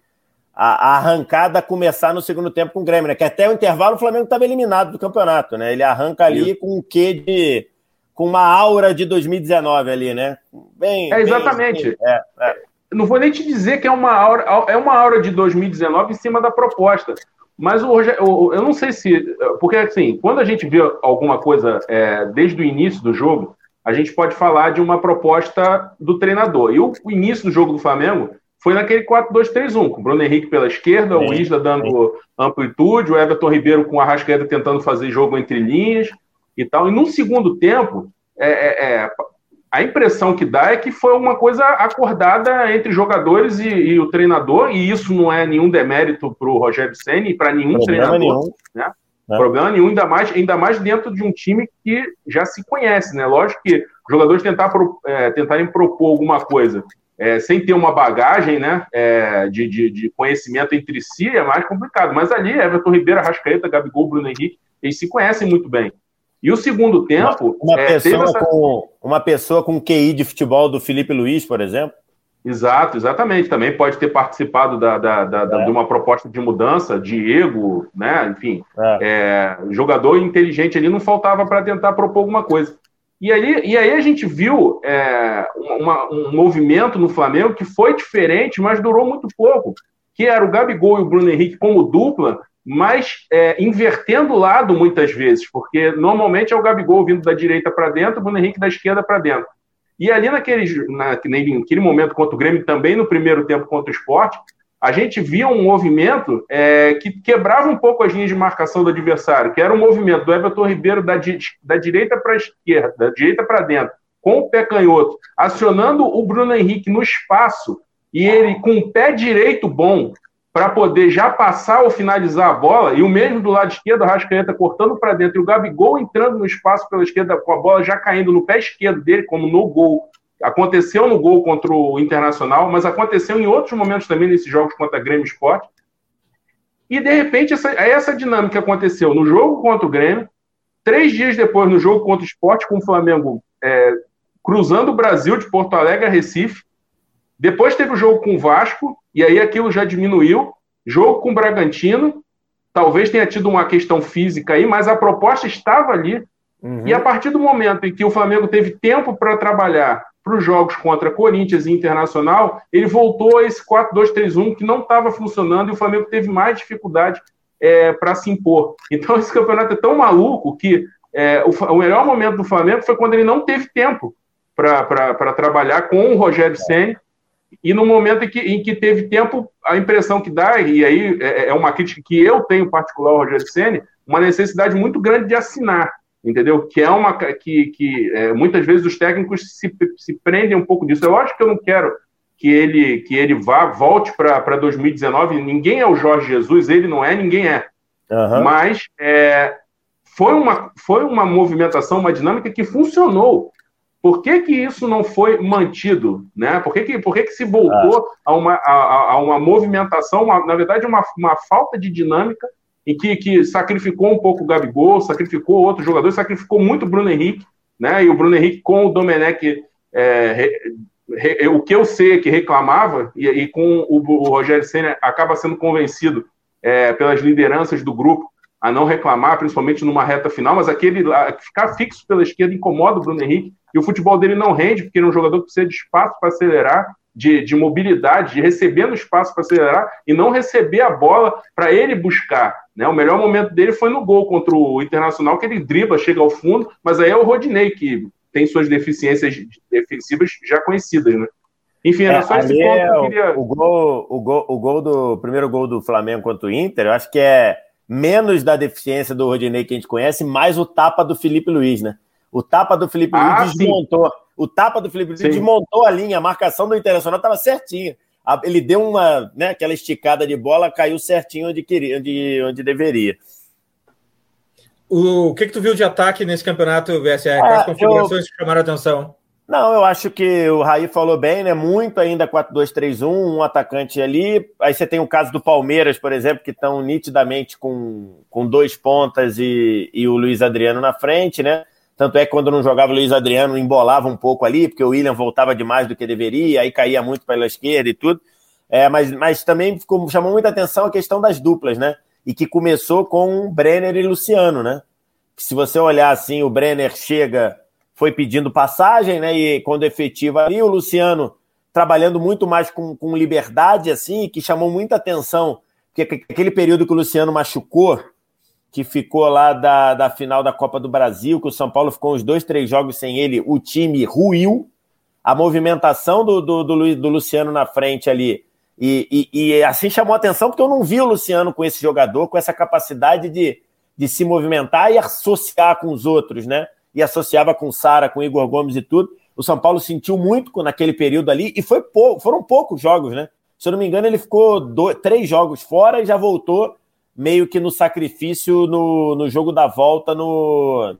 a, a, arrancada começar no segundo tempo com o Grêmio, né? Que até o intervalo o Flamengo estava eliminado do campeonato, né? Ele arranca ali Isso. com um quê de. com uma aura de 2019 ali, né? Bem. É, exatamente. Bem, é, é. Não vou nem te dizer que é uma aura, é uma aura de 2019 em cima da proposta. Mas o eu não sei se. Porque, assim, quando a gente vê alguma coisa é, desde o início do jogo, a gente pode falar de uma proposta do treinador. E o, o início do jogo do Flamengo foi naquele 4-2-3-1, com o Bruno Henrique pela esquerda, sim, o Isla dando sim. amplitude, o Everton Ribeiro com a Arrascaeta tentando fazer jogo entre linhas e tal. E no segundo tempo, é, é, é, a impressão que dá é que foi uma coisa acordada entre jogadores e, e o treinador, e isso não é nenhum demérito para o Rogério Senna e para nenhum Problema treinador. Nenhum. Né? É. Problema nenhum, ainda mais, ainda mais dentro de um time que já se conhece, né? Lógico que os jogadores tentar, é, tentarem propor alguma coisa é, sem ter uma bagagem né, é, de, de, de, conhecimento entre si, é mais complicado. Mas ali, Everton Ribeiro, Arrascaeta, Gabigol, Bruno Henrique, eles se conhecem muito bem. E o segundo tempo. Uma, é, pessoa, essa... com, uma pessoa com QI de futebol do Felipe Luiz, por exemplo. Exato, exatamente. Também pode ter participado da, da, da, é. de uma proposta de mudança, Diego, né? Enfim, é. é jogador inteligente ali não faltava para tentar propor alguma coisa. E aí, e aí a gente viu é, uma, um movimento no Flamengo que foi diferente, mas durou muito pouco, que era o Gabigol e o Bruno Henrique como dupla, mas é, invertendo o lado muitas vezes, porque normalmente é o Gabigol vindo da direita para dentro, o Bruno Henrique da esquerda para dentro. E ali naquele, naquele momento contra o Grêmio, também no primeiro tempo contra o esporte, a gente via um movimento é, que quebrava um pouco as linhas de marcação do adversário, que era um movimento do Everton Ribeiro da, da direita para a esquerda, da direita para dentro, com o pé canhoto, acionando o Bruno Henrique no espaço, e ele com o pé direito bom, para poder já passar ou finalizar a bola, e o mesmo do lado esquerdo, o Rascaeta cortando para dentro, e o Gabigol entrando no espaço pela esquerda, com a bola já caindo no pé esquerdo dele, como no gol, Aconteceu no gol contra o Internacional, mas aconteceu em outros momentos também nesses jogos contra Grêmio Sport. E de repente essa, essa dinâmica aconteceu no jogo contra o Grêmio, três dias depois no jogo contra o Sport, com o Flamengo é, cruzando o Brasil de Porto Alegre a Recife. Depois teve o jogo com o Vasco, e aí aquilo já diminuiu. Jogo com o Bragantino, talvez tenha tido uma questão física aí, mas a proposta estava ali. Uhum. E a partir do momento em que o Flamengo teve tempo para trabalhar para os jogos contra Corinthians e Internacional, ele voltou a esse 4-2-3-1 que não estava funcionando e o Flamengo teve mais dificuldade é, para se impor. Então, esse campeonato é tão maluco que é, o, o, melhor momento do Flamengo foi quando ele não teve tempo para trabalhar com o Rogério Senna e no momento em que, em que teve tempo, a impressão que dá, e aí é, é uma crítica que eu tenho particular ao Rogério Senna, uma necessidade muito grande de assinar entendeu? Que é uma que, que é, muitas vezes os técnicos se, se prendem um pouco disso. Eu acho que eu não quero que ele que ele vá volte para 2019. Ninguém é o Jorge Jesus, ele não é, ninguém é. Uhum. Mas é, foi uma foi uma movimentação, uma dinâmica que funcionou. Por que, que isso não foi mantido? Né? Por, que, que, por que, que se voltou ah. a, uma, a, a uma movimentação, uma, na verdade, uma, uma falta de dinâmica em que, que sacrificou um pouco o Gabigol, sacrificou outros jogadores, sacrificou muito o Bruno Henrique, né? E o Bruno Henrique com o Domenech, é, re, re, o que eu sei é que reclamava, e, e com o, o, Rogério Senna acaba sendo convencido é, pelas lideranças do grupo a não reclamar, principalmente numa reta final, mas aquele ficar fixo pela esquerda incomoda o Bruno Henrique, e o futebol dele não rende, porque ele é um jogador que precisa de espaço para acelerar, de, de mobilidade, de receber no espaço para acelerar e não receber a bola para ele buscar. Né? O melhor momento dele foi no gol contra o Internacional, que ele dribla, chega ao fundo, mas aí é o Rodinei, que tem suas deficiências defensivas já conhecidas. Né? Enfim, era é, só esse ponto que eu queria. O gol, o, gol, o gol do o primeiro gol do Flamengo contra o Inter, eu acho que é menos da deficiência do Rodinei que a gente conhece, mais o tapa do Felipe Luiz, né? O tapa do Felipe Ah, Luiz desmontou. O tapa do Felipe Luiz Sim. desmontou a linha, a marcação do Internacional estava certinha. Ele deu uma, né, aquela esticada de bola, caiu certinho onde queria, onde, onde deveria. O que, que tu viu de ataque nesse campeonato, VSR? Ah, Quais configurações te chamaram a atenção? Não, eu acho que o Raí falou bem, né? Muito ainda 4-2-3-1, um atacante ali. Aí você tem o caso do Palmeiras, por exemplo, que estão nitidamente com, com dois pontas e, e o Luiz Adriano na frente, né? Tanto é que quando não jogava o Luiz Adriano, embolava um pouco ali, porque o William voltava demais do que deveria, aí caía muito pela esquerda e tudo. É, mas, mas também ficou, chamou muita atenção a questão das duplas, né? E que começou com Brenner e Luciano, né? Que se você olhar assim, o Brenner chega foi pedindo passagem, né? E quando efetiva ali, o Luciano trabalhando muito mais com, com liberdade, assim, que chamou muita atenção, porque aquele período que o Luciano machucou, que ficou lá da, da final da Copa do Brasil, que o São Paulo ficou uns dois, três jogos sem ele, o time ruiu, a movimentação do, do, do, do Luciano na frente ali. E, e, e assim chamou atenção, porque eu não vi o Luciano com esse jogador, com essa capacidade de, de se movimentar e associar com os outros, né? E associava com o Sara, com o Igor Gomes e tudo. O São Paulo sentiu muito naquele período ali, e foi pou- foram poucos jogos, né? Se eu não me engano, ele ficou dois, três jogos fora e já voltou meio que no sacrifício no, no jogo da volta no,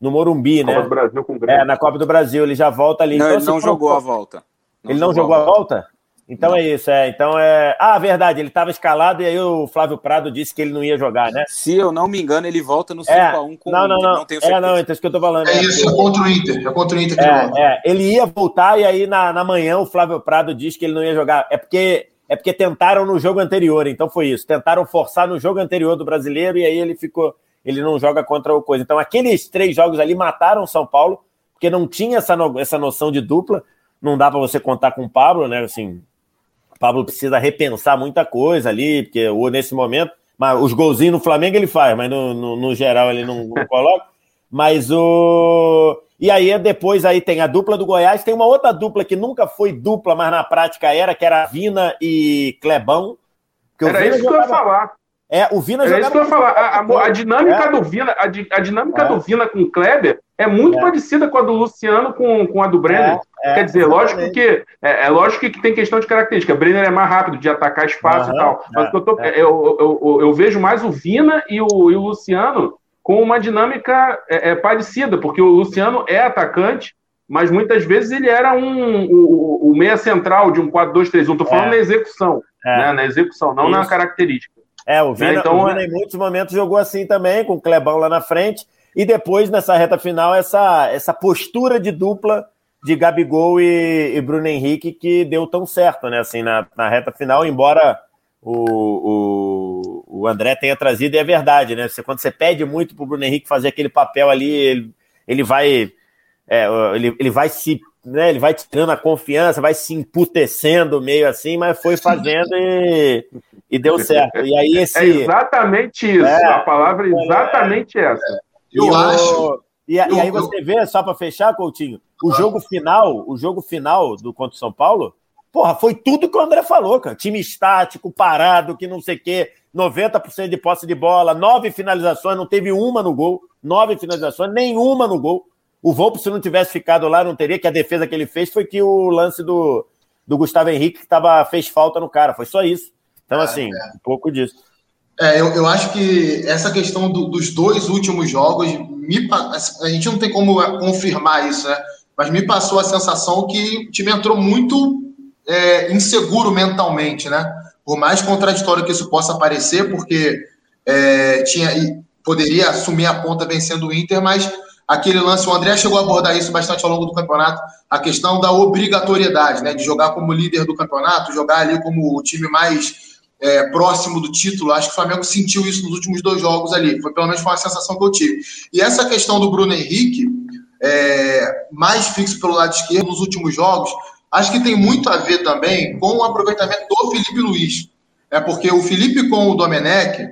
no Morumbi, Copa né? do Brasil com o Grêmio. É, na Copa do Brasil, ele já volta ali. Não, Então, ele não jogou a volta. ele não jogou a volta? Então é isso, é. Então é. Ah, verdade, ele estava escalado e aí o Flávio Prado disse que ele não ia jogar, né? Se eu não me engano, ele volta no 5x1 É. com Não, o não, Inter, não. tenho É, não, então é isso que eu tô falando. É né? isso, é contra o Inter. É contra o Inter que ele volta. É, é, ele ia voltar e aí na, na manhã o Flávio Prado disse que ele não ia jogar. É porque, é porque tentaram no jogo anterior, então foi isso. Tentaram forçar no jogo anterior do brasileiro e aí ele ficou. Ele não joga contra o coisa. Então aqueles três jogos ali mataram o São Paulo, porque não tinha essa, no- essa noção de dupla. Não dá para você contar com o Pablo, né? Assim, Pablo precisa repensar muita coisa ali, porque nesse momento. Mas os golzinhos no Flamengo ele faz, mas no, no, no geral ele não, não coloca. Mas o. E aí, depois aí tem a dupla do Goiás, tem uma outra dupla que nunca foi dupla, mas na prática era, que era Vina e Clebão. Era isso que eu ia jogava- falar. É, o Vina Era isso que eu ia falar. A, a- a dinâmica É. do Vina, a, di- a dinâmica É. do Vina com o Kleber é muito É. parecida com a do Luciano com, com a do Brenner. É, é, Quer dizer, exatamente. lógico que é, é lógico que tem questão de característica. Brenner é mais rápido de atacar espaço Aham, e tal. Mas é, eu, tô- é. eu, eu, eu, eu vejo mais o Vina e o, e o Luciano com uma dinâmica é, é, parecida, porque o Luciano é atacante, mas muitas vezes ele era um, o, o meia central de um 4-2-3-1. Tô falando É. na execução, É. né? Na execução, não na Isso. característica. É, o Vina, Né, então, o Vina é- em muitos momentos jogou assim também, com o Clebão lá na frente. E depois, nessa reta final, essa, essa postura de dupla de Gabigol e, e Bruno Henrique que deu tão certo, né? Assim, na, na reta final, embora o, o, o André tenha trazido, e é verdade, né? Você, quando você pede muito pro Bruno Henrique fazer aquele papel ali, ele, ele vai. é, ele, ele vai se. Né, ele vai tirando a confiança, vai se emputecendo meio assim, mas foi fazendo e, e deu certo. E aí (laughs) É esse. exatamente isso. É. a palavra é exatamente essa. Eu e o- acho. E, a- e eu- aí você vê, só para fechar, Coutinho, o jogo final, o jogo final do contra o São Paulo, porra, foi tudo que o André falou, cara. Time estático, parado, que não sei o quê, 90% de posse de bola, nove finalizações, não teve uma no gol, nove finalizações, nenhuma no gol. O Volpe, se não tivesse ficado lá, não teria, que a defesa que ele fez foi que o lance do, do Gustavo Henrique que tava, fez falta no cara, foi só isso. Então, assim, um pouco disso. É, eu, eu acho que essa questão do- dos dois últimos jogos, me a gente não tem como confirmar isso, né? Mas me passou a sensação que o time entrou muito é, inseguro mentalmente, né? Por mais contraditório que isso possa parecer, porque é, tinha poderia assumir a ponta vencendo o Inter, mas aquele lance, o André chegou a abordar isso bastante ao longo do campeonato, a questão da obrigatoriedade, né? De jogar como líder do campeonato, jogar ali como o time mais é, próximo do título. Acho que o Flamengo sentiu isso nos últimos dois jogos ali. Foi pelo menos foi uma sensação que eu tive. E essa questão do Bruno Henrique, é, mais fixo pelo lado esquerdo nos últimos jogos, acho que tem muito a ver também com o aproveitamento do Felipe Luiz. É porque o Felipe com o Domenech,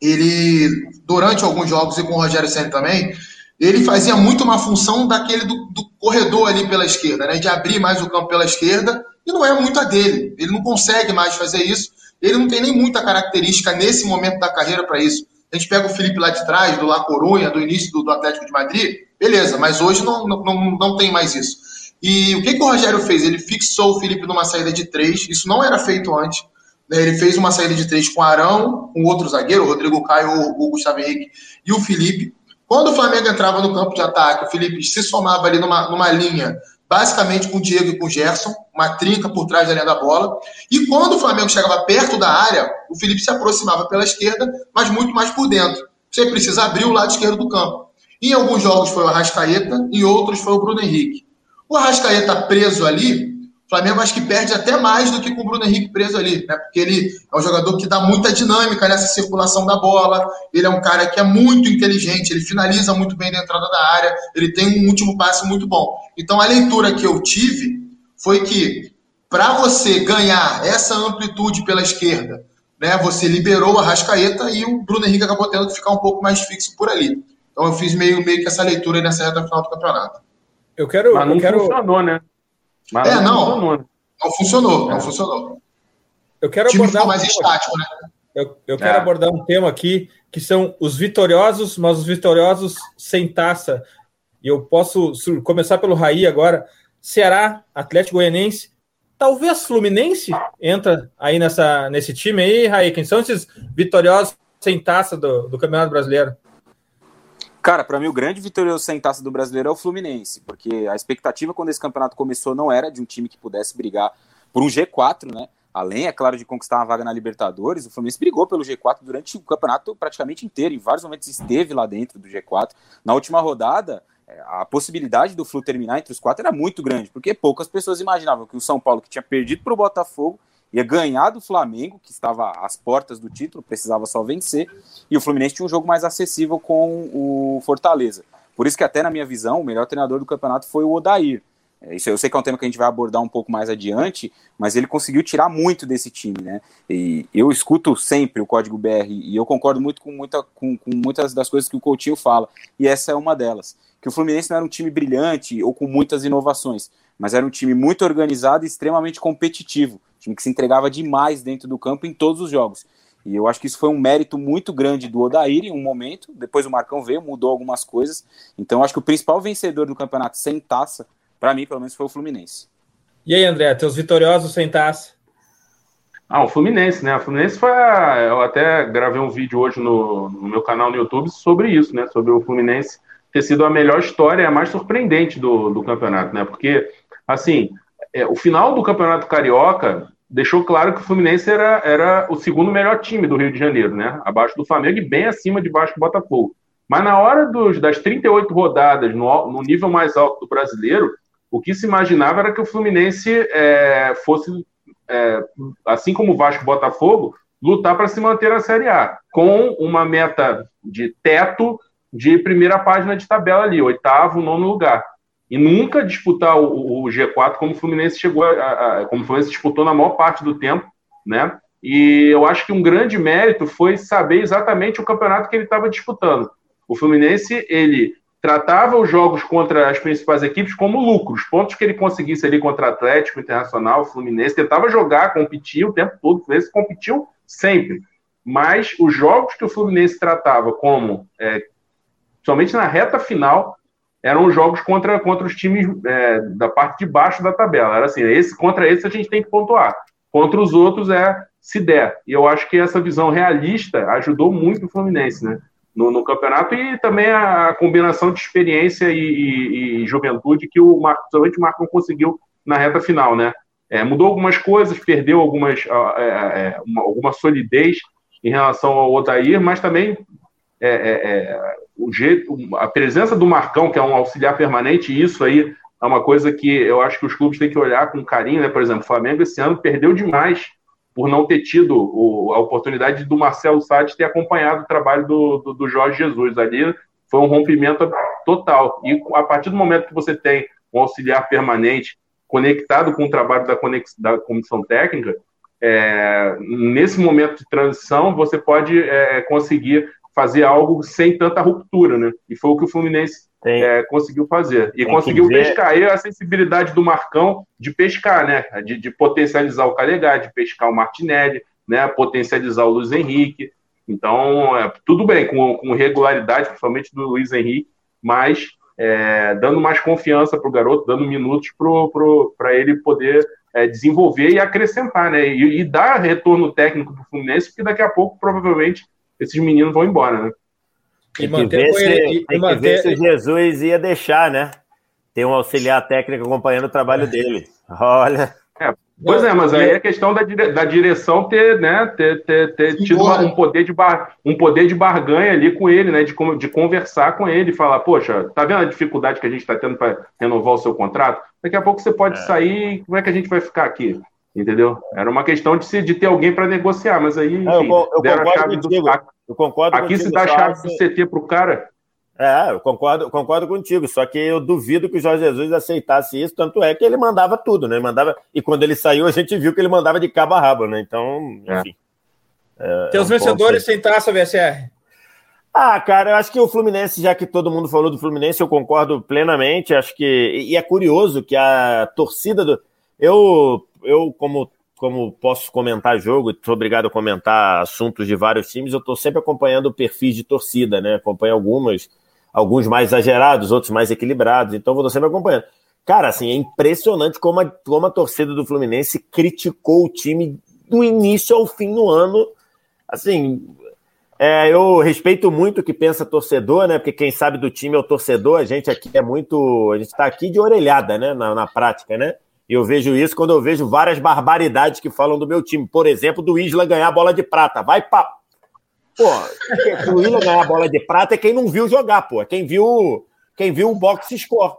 ele, durante alguns jogos e com o Rogério Senna também, ele fazia muito uma função daquele do, do corredor ali pela esquerda, né? De abrir mais o campo pela esquerda, e não é muito a dele. Ele não consegue mais fazer isso. Ele não tem nem muita característica nesse momento da carreira para isso. A gente pega o Felipe lá de trás, do La Corunha, do início do, do Atlético de Madrid, Beleza, mas hoje não, não, não tem mais isso. E o que, que o Rogério fez? Ele fixou o Felipe numa saída de três, isso não era feito antes. Né? Ele fez uma saída de três com o Arão, com outro zagueiro, o Rodrigo Caio, o Gustavo Henrique e o Felipe. Quando o Flamengo entrava no campo de ataque, o Felipe se somava ali numa, numa linha, basicamente com o Diego e com o Gerson, uma trinca por trás da linha da bola. E quando o Flamengo chegava perto da área, o Felipe se aproximava pela esquerda, mas muito mais por dentro. Você precisa abrir o lado esquerdo do campo. Em alguns jogos foi o Arrascaeta, em outros foi o Bruno Henrique. O Arrascaeta preso ali, Flamengo acho que perde até mais do que com o Bruno Henrique preso ali, né? Porque ele é um jogador que dá muita dinâmica nessa circulação da bola. Ele é um cara que é muito inteligente, ele finaliza muito bem na entrada da área, ele tem um último passe muito bom. Então a leitura que eu tive foi que para você ganhar essa amplitude pela esquerda, né? Você liberou a Rascaeta e o Bruno Henrique acabou tendo que ficar um pouco mais fixo por ali. Então eu fiz meio, meio que essa leitura nessa reta final do campeonato. Eu quero. Mas não eu quero... funcionou, né? Mas é, não. Funcionou. Não funcionou, não funcionou. Eu quero o time abordar. mais estático, né? Eu, eu quero é. abordar um tema aqui que são os vitoriosos, mas os vitoriosos sem taça. E eu posso começar pelo Raí agora. Ceará, Atlético Goianense, talvez Fluminense entra aí nessa, nesse time aí, Raí. Quem são esses vitoriosos sem taça do, do Campeonato Brasileiro? Cara, para mim o grande vitorioso sem taça do brasileiro é o Fluminense, porque a expectativa quando esse campeonato começou não era de um time que pudesse brigar por um G4, né? Além, é claro, de conquistar uma vaga na Libertadores, o Fluminense brigou pelo G4 durante o campeonato praticamente inteiro. Em vários momentos esteve lá dentro do G4. Na última rodada, é, a possibilidade do Flu terminar entre os quatro era muito grande, porque poucas pessoas imaginavam que o São Paulo, que tinha perdido para o Botafogo, ia ganhar do Flamengo, que estava às portas do título, precisava só vencer, e o Fluminense tinha um jogo mais acessível com o Fortaleza. Por isso que até na minha visão, o melhor treinador do campeonato foi o Odair. É, isso eu sei que é um tema que a gente vai abordar um pouco mais adiante, mas ele conseguiu tirar muito desse time, né? E eu escuto sempre o código BR e eu concordo muito com, muita, com, com muitas das coisas que o Coutinho fala, e essa é uma delas. Que o Fluminense não era um time brilhante ou com muitas inovações, mas era um time muito organizado e extremamente competitivo time que se entregava demais dentro do campo em todos os jogos. E eu acho que isso foi um mérito muito grande do Odair em um momento. Depois o Marcão veio, mudou algumas coisas. Então eu acho que o principal vencedor do campeonato sem taça, para mim, pelo menos, foi o Fluminense. E aí, André, teus vitoriosos sem taça? Ah, o Fluminense, né? O Fluminense foi. A... Eu até gravei um vídeo hoje no, no, meu canal no YouTube sobre isso, né? Sobre o Fluminense ter sido a melhor história, a mais surpreendente do, do campeonato, né? Porque, assim, é, o final do Campeonato Carioca deixou claro que o Fluminense era, era o segundo melhor time do Rio de Janeiro, né? Abaixo do Flamengo e bem acima de baixo do Botafogo. Mas na hora dos, das 38 rodadas, no, no nível mais alto do brasileiro, o que se imaginava era que o Fluminense é, fosse, é, assim como o Vasco e Botafogo, lutar para se manter na Série A, com uma meta de teto de primeira página de tabela ali, oitavo, nono lugar e nunca disputar o, o G4 como o Fluminense chegou a, a, como o Fluminense disputou na maior parte do tempo, né? E eu acho que um grande mérito foi saber exatamente o campeonato que ele estava disputando. O Fluminense, ele tratava os jogos contra as principais equipes como lucros, pontos que ele conseguisse ali contra Atlético, Internacional, Fluminense, tentava jogar, competir o tempo todo, o Fluminense competiu sempre. Mas os jogos que o Fluminense tratava como, é, somente na reta final, eram jogos contra, contra os times é, da parte de baixo da tabela. Era assim, esse contra esse a gente tem que pontuar. Contra os outros é se der. E eu acho que essa visão realista ajudou muito o Fluminense, né? No, no campeonato e também a combinação de experiência e, e, e juventude que o Marco, somente o Marco conseguiu na reta final, né? É, mudou algumas coisas, perdeu algumas, é, é, uma, alguma solidez em relação ao Odair, mas também é, é, é o jeito, a presença do Marcão, que é um auxiliar permanente, isso aí é uma coisa que eu acho que os clubes têm que olhar com carinho, né? Por exemplo, o Flamengo esse ano perdeu demais por não ter tido o, a oportunidade do Marcelo Sade ter acompanhado o trabalho do, do, do, Jorge Jesus. Ali foi um rompimento total. E a partir do momento que você tem um auxiliar permanente conectado com o trabalho da, conex, da comissão técnica, é, nesse momento de transição, você pode é, conseguir fazer algo sem tanta ruptura, né? E foi o que o Fluminense é, conseguiu fazer. E conseguiu pescar. E a sensibilidade do Marcão de pescar, né? De, de potencializar o Calegari, de pescar o Martinelli, né? Potencializar o Luiz Henrique. Então, é, tudo bem, com, com regularidade, principalmente do Luiz Henrique, mas é, dando mais confiança para o garoto, dando minutos para ele poder é, desenvolver e acrescentar, né? E, e, dar retorno técnico para o Fluminense, porque daqui a pouco, provavelmente, esses meninos vão embora, né? Tem que, ver se, ele, tem que ver se Jesus ia deixar, né? Tem um auxiliar técnico acompanhando o trabalho dele. Olha. É, pois é, mas aí é questão da, dire, da direção ter, né, ter, ter, ter tido uma, um, poder de bar, um poder de barganha ali com ele, né? De, de conversar com ele e falar, poxa, tá vendo a dificuldade que a gente está tendo para renovar o seu contrato? Daqui a pouco você pode é. sair, como é que a gente vai ficar aqui? Entendeu? Era uma questão de, se, de ter alguém para negociar, mas aí, enfim, eu, eu deram a chave contigo. do. Eu concordo Aqui contigo, se dá a chave do CT para o cara. É, eu concordo, concordo contigo, só que eu duvido que o Jorge Jesus aceitasse isso, tanto é que ele mandava tudo, né? Ele mandava, e quando ele saiu, a gente viu que ele mandava de cabo a rabo, né? Então, é. enfim. É. É, Tem os é um vencedores sem taça, VSR. Ah, cara, eu acho que o Fluminense, já que todo mundo falou do Fluminense, eu concordo plenamente. Acho que. E é curioso que a torcida do. Eu, eu como, como posso comentar jogo, sou obrigado a comentar assuntos de vários times, eu estou sempre acompanhando perfis de torcida, né? Acompanho algumas alguns mais exagerados, outros mais equilibrados. Então, vou sempre acompanhando. Cara, assim, é impressionante como a, como a torcida do Fluminense criticou o time do início ao fim do ano. Assim, é, eu respeito muito o que pensa torcedor, né? Porque quem sabe do time é o torcedor. A gente aqui é muito. A gente está aqui de orelhada, né? Na, na prática, né? Eu vejo isso quando eu vejo várias barbaridades que falam do meu time. Por exemplo, do Isla ganhar a bola de prata. Vai pra Pô, (laughs) o Willian ganhar a bola de prata é quem não viu jogar, pô. É quem viu, quem viu o boxe score.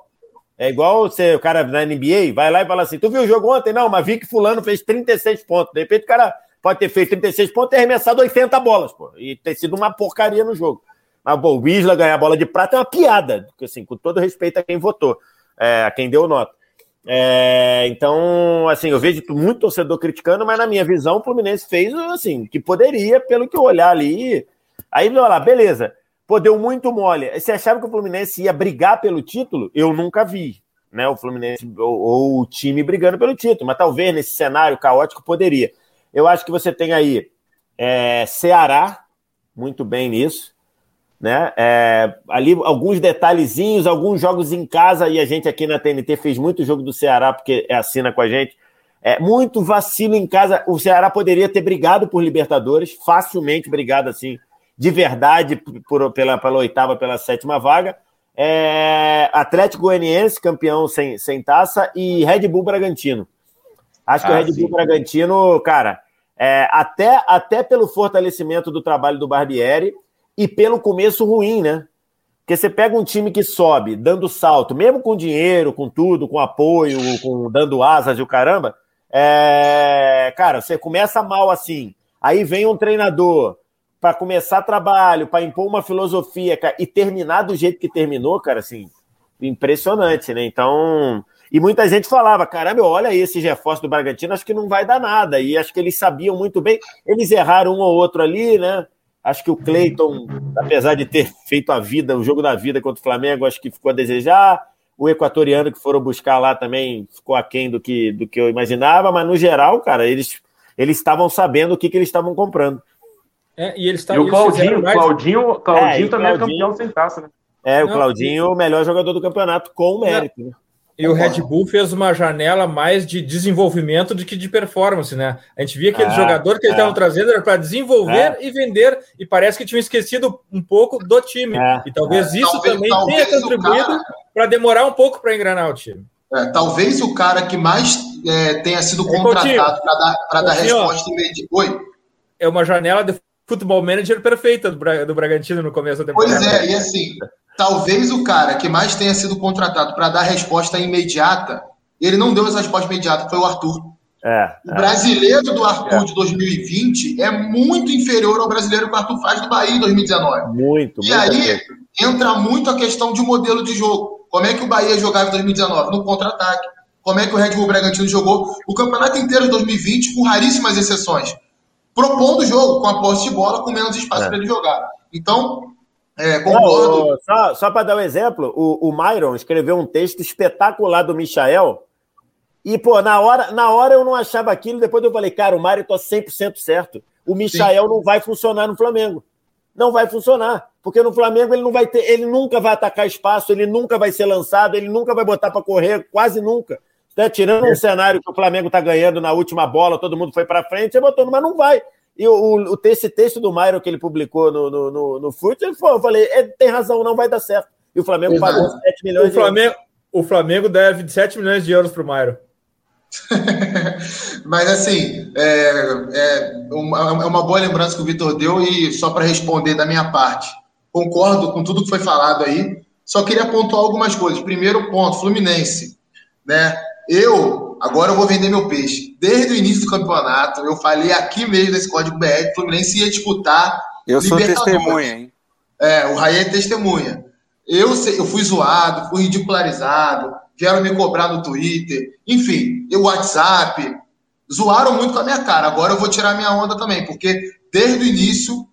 É igual você, o cara na NBA vai lá e fala assim: Tu viu o jogo ontem? Não, mas vi que Fulano fez 36 pontos. De repente o cara pode ter feito 36 pontos e arremessado 80 bolas, pô. E ter sido uma porcaria no jogo. Mas, pô, o Isla ganhar a bola de prata é uma piada. Assim, com todo respeito a quem votou, é, a quem deu nota. É, então, assim, eu vejo muito torcedor criticando, mas na minha visão, o Fluminense fez assim, que poderia, pelo que eu olhar ali. Aí, olha lá, beleza. Pô, deu muito mole. Você achava que o Fluminense ia brigar pelo título? Eu nunca vi, né? O Fluminense ou, ou o time brigando pelo título, mas talvez nesse cenário caótico poderia. Eu acho que você tem aí é, Ceará, muito bem nisso né? É, ali alguns detalhezinhos, alguns jogos em casa, e a gente aqui na TNT fez muito jogo do Ceará, porque é assina com a gente. É, muito vacilo em casa. O Ceará poderia ter brigado por Libertadores, facilmente brigado assim, de verdade, por, pela, pela oitava, pela sétima vaga. É, Atlético Goianiense, campeão sem, sem taça, e Red Bull Bragantino. Acho que ah, o Red sim. Bull Bragantino, cara, é, até, até pelo fortalecimento do trabalho do Barbieri, e pelo começo ruim, né? Porque você pega um time que sobe, dando salto, mesmo com dinheiro, com tudo, com apoio, com dando asas e o caramba, é... cara, você começa mal assim, aí vem um treinador para começar trabalho, para impor uma filosofia cara, e terminar do jeito que terminou, cara, assim, impressionante, né? Então, e muita gente falava, caramba, olha aí esse reforço do Bragantino, acho que não vai dar nada. E acho que eles sabiam muito bem. Eles erraram um ou outro ali, né? Acho que o Cleiton, apesar de ter feito a vida, o jogo da vida contra o Flamengo, acho que ficou a desejar. O equatoriano que foram buscar lá também ficou aquém do que, do que eu imaginava, mas no geral, cara, eles eles estavam sabendo o que, que eles estavam comprando. É, e, eles e o Claudinho, mais... Claudinho, Claudinho é, também é Claudinho, é campeão sem taça, né? É, o Claudinho, o melhor jogador do campeonato, com mérito. Né? E o Red Bull fez uma janela mais de desenvolvimento do que de performance, né? A gente via aquele ah, jogador que eles estavam é. trazendo era para desenvolver é. e vender, e parece que tinham esquecido um pouco do time. É. E talvez isso talvez, também talvez tenha contribuído cara... para demorar um pouco para engrenar o time. É, talvez o cara que mais é, tenha sido contratado para dar, dar resposta imediata. Oi. É uma janela de futebol manager perfeita do, do Bragantino no começo da temporada. Pois é, e assim, Talvez o cara que mais tenha sido contratado para dar resposta imediata, ele não deu essa resposta imediata, foi o Arthur. É, o é. brasileiro do Arthur é. de 2020 é muito inferior ao brasileiro que o Arthur faz do Bahia em 2019. Muito, E aí entra muito a questão de modelo de jogo. Como é que o Bahia jogava em 2019? No contra-ataque. Como é que o Red Bull Bragantino jogou o campeonato inteiro de 2020, com raríssimas exceções. Propondo o jogo, com a posse de bola, com menos espaço é. para ele jogar. Então, é, concordo. Não, só só para dar um exemplo, o, o Myron escreveu um texto espetacular do Michael. E, pô, na hora, na hora eu não achava aquilo, depois eu falei, cara, o Myron tá 100% certo. O Michael Sim. não vai funcionar no Flamengo. Não vai funcionar. Porque no Flamengo ele não vai ter, ele nunca vai atacar espaço, ele nunca vai ser lançado, ele nunca vai botar para correr, quase nunca. Tá tirando um cenário que o Flamengo está ganhando na última bola, todo mundo foi para frente, ele botou, mas não vai. E o, o, esse texto do Mairo que ele publicou no, no, no, no Fute, ele falou, eu falei, é, tem razão, não vai dar certo. E o Flamengo Exato. pagou 7 milhões o Flamengo, de euros. O Flamengo deve 7 milhões de euros para o Mairo. (laughs) Mas assim, é, é, uma, é uma boa lembrança que o Vitor deu, e só para responder da minha parte, concordo com tudo que foi falado aí, só queria pontuar algumas coisas. Primeiro ponto, Fluminense. Né? Eu, agora eu vou vender meu peixe. Desde o início do campeonato, eu falei aqui mesmo nesse código BR que o Fluminense ia disputar. Eu sou testemunha, hein? É, o Raí é testemunha. Eu, eu fui zoado, fui ridicularizado, vieram me cobrar no Twitter, enfim, o WhatsApp, zoaram muito com a minha cara. Agora eu vou tirar minha onda também, porque desde o início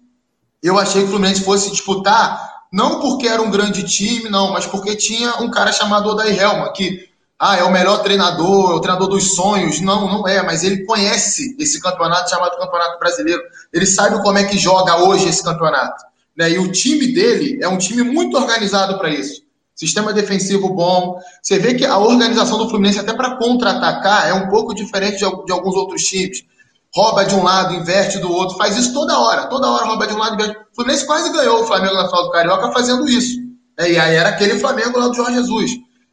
eu achei que o Fluminense fosse disputar, não porque era um grande time, não, mas porque tinha um cara chamado Odair Helma, que ah, é o melhor treinador, é o treinador dos sonhos. Não, não é, mas ele conhece esse campeonato chamado Campeonato Brasileiro. Ele sabe como é que joga hoje esse campeonato. Né? E o time dele é um time muito organizado para isso. Sistema defensivo bom. Você vê que a organização do Fluminense, até para contra-atacar, é um pouco diferente de, de, alguns outros times. Rouba de um lado, inverte do outro, faz isso toda hora. Toda hora rouba de um lado, inverte. O Fluminense quase ganhou o Flamengo na final do Carioca fazendo isso. É, e aí era aquele Flamengo lá do Jorge Jesus.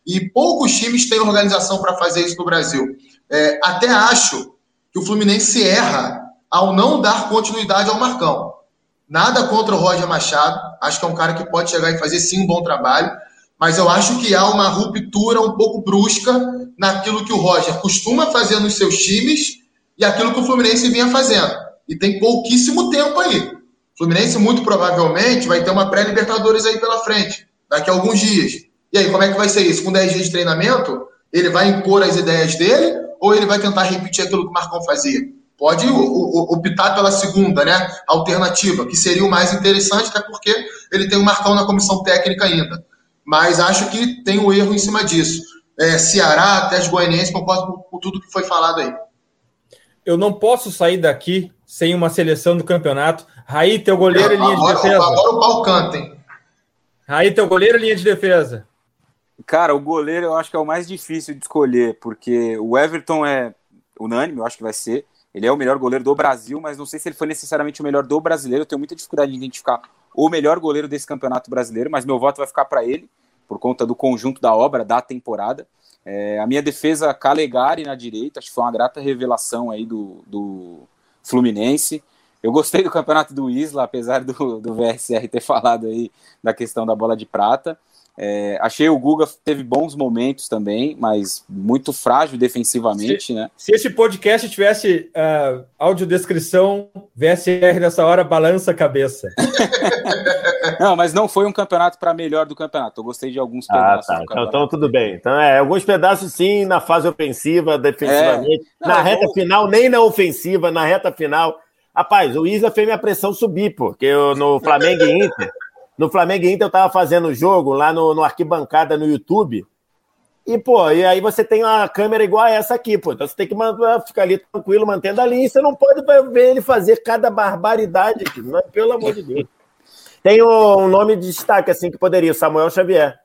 E poucos times têm organização para fazer isso no Brasil. É, até acho que o Fluminense erra ao não dar continuidade ao Marcão. Nada contra o Roger Machado, acho que é um cara que pode chegar e fazer sim um bom trabalho, mas eu acho que há uma ruptura um pouco brusca naquilo que o Roger costuma fazer nos seus times e aquilo que o Fluminense vinha fazendo. E tem pouquíssimo tempo aí. O Fluminense muito provavelmente vai ter uma pré-Libertadores aí pela frente, daqui a alguns dias. E aí, como é que vai ser isso? Com 10 dias de treinamento, ele vai impor as ideias dele ou ele vai tentar repetir aquilo que o Marcão fazia? Pode optar pela segunda, né? Alternativa, que seria o mais interessante, até porque ele tem o Marcão na comissão técnica ainda mas acho que tem um erro em cima disso. É, Ceará, Atlético Goianiense, concordo com, com tudo que foi falado aí. Eu não posso sair daqui sem uma seleção do campeonato. Raí, teu goleiro e linha de defesa. Agora o pau canta, hein? Raí, teu goleiro e linha de defesa. Cara, o goleiro eu acho que é o mais difícil de escolher, porque o Everton é unânime, eu acho que vai ser. Ele é o melhor goleiro do Brasil, mas não sei se ele foi necessariamente o melhor do brasileiro. Eu tenho muita dificuldade de identificar o melhor goleiro desse campeonato brasileiro, mas meu voto vai ficar para ele, por conta do conjunto da obra, da temporada. É, a minha defesa, Calegari na direita, acho que foi uma grata revelação aí do, do Fluminense. Eu gostei do campeonato do Isla, apesar do, do VSR ter falado aí da questão da bola de prata. É, achei o Guga teve bons momentos também, mas muito frágil defensivamente, se, né? Se esse podcast tivesse uh, audiodescrição, VSR nessa hora balança a cabeça. (laughs) não, mas não foi um campeonato para melhor do campeonato. Eu gostei de alguns pedaços. Ah, tá. então, então, tudo bem. Então, é, alguns pedaços sim na fase ofensiva, defensivamente. É. Não, na reta vou... final, nem na ofensiva, na reta final. Rapaz, o Isa fez minha pressão subir, porque eu, no Flamengo e Inter. No Flamengo e Inter eu tava fazendo o jogo lá no, no arquibancada no YouTube. E, pô, e aí você tem uma câmera igual a essa aqui, pô. Então você tem que ficar ali tranquilo, mantendo a linha. Você não pode ver ele fazer cada barbaridade aqui, não é? pelo amor de Deus. (laughs) Tem um nome de destaque, assim, que poderia, Samuel Xavier.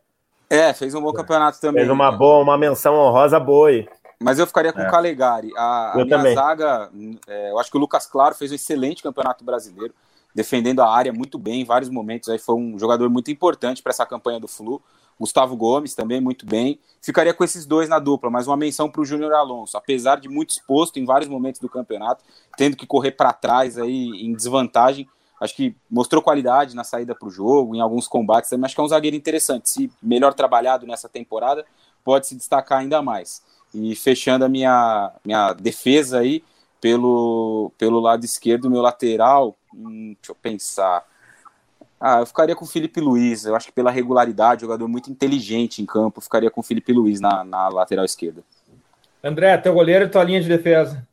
É, fez um bom campeonato também. Fez uma boa, uma menção honrosa boa aí. Mas eu ficaria com é. o Calegari. A, a minha também. zaga, é, eu acho que o Lucas Claro fez um excelente campeonato brasileiro defendendo a área muito bem em vários momentos. Aí foi um jogador muito importante para essa campanha do Flu. Gustavo Gomes também muito bem. Ficaria com esses dois na dupla, mas uma menção para o Júnior Alonso, apesar de muito exposto em vários momentos do campeonato, tendo que correr para trás aí em desvantagem. Acho que mostrou qualidade na saída para o jogo, em alguns combates também. Acho que é um zagueiro interessante. Se melhor trabalhado nessa temporada, pode se destacar ainda mais. E fechando a minha, minha defesa aí, pelo, pelo lado esquerdo, meu lateral, Hum, deixa eu pensar. Ah, eu ficaria com o Felipe Luiz. Eu acho que pela regularidade, jogador muito inteligente em campo, eu ficaria com o Felipe Luiz na, na lateral esquerda. André, teu goleiro e tua linha de defesa.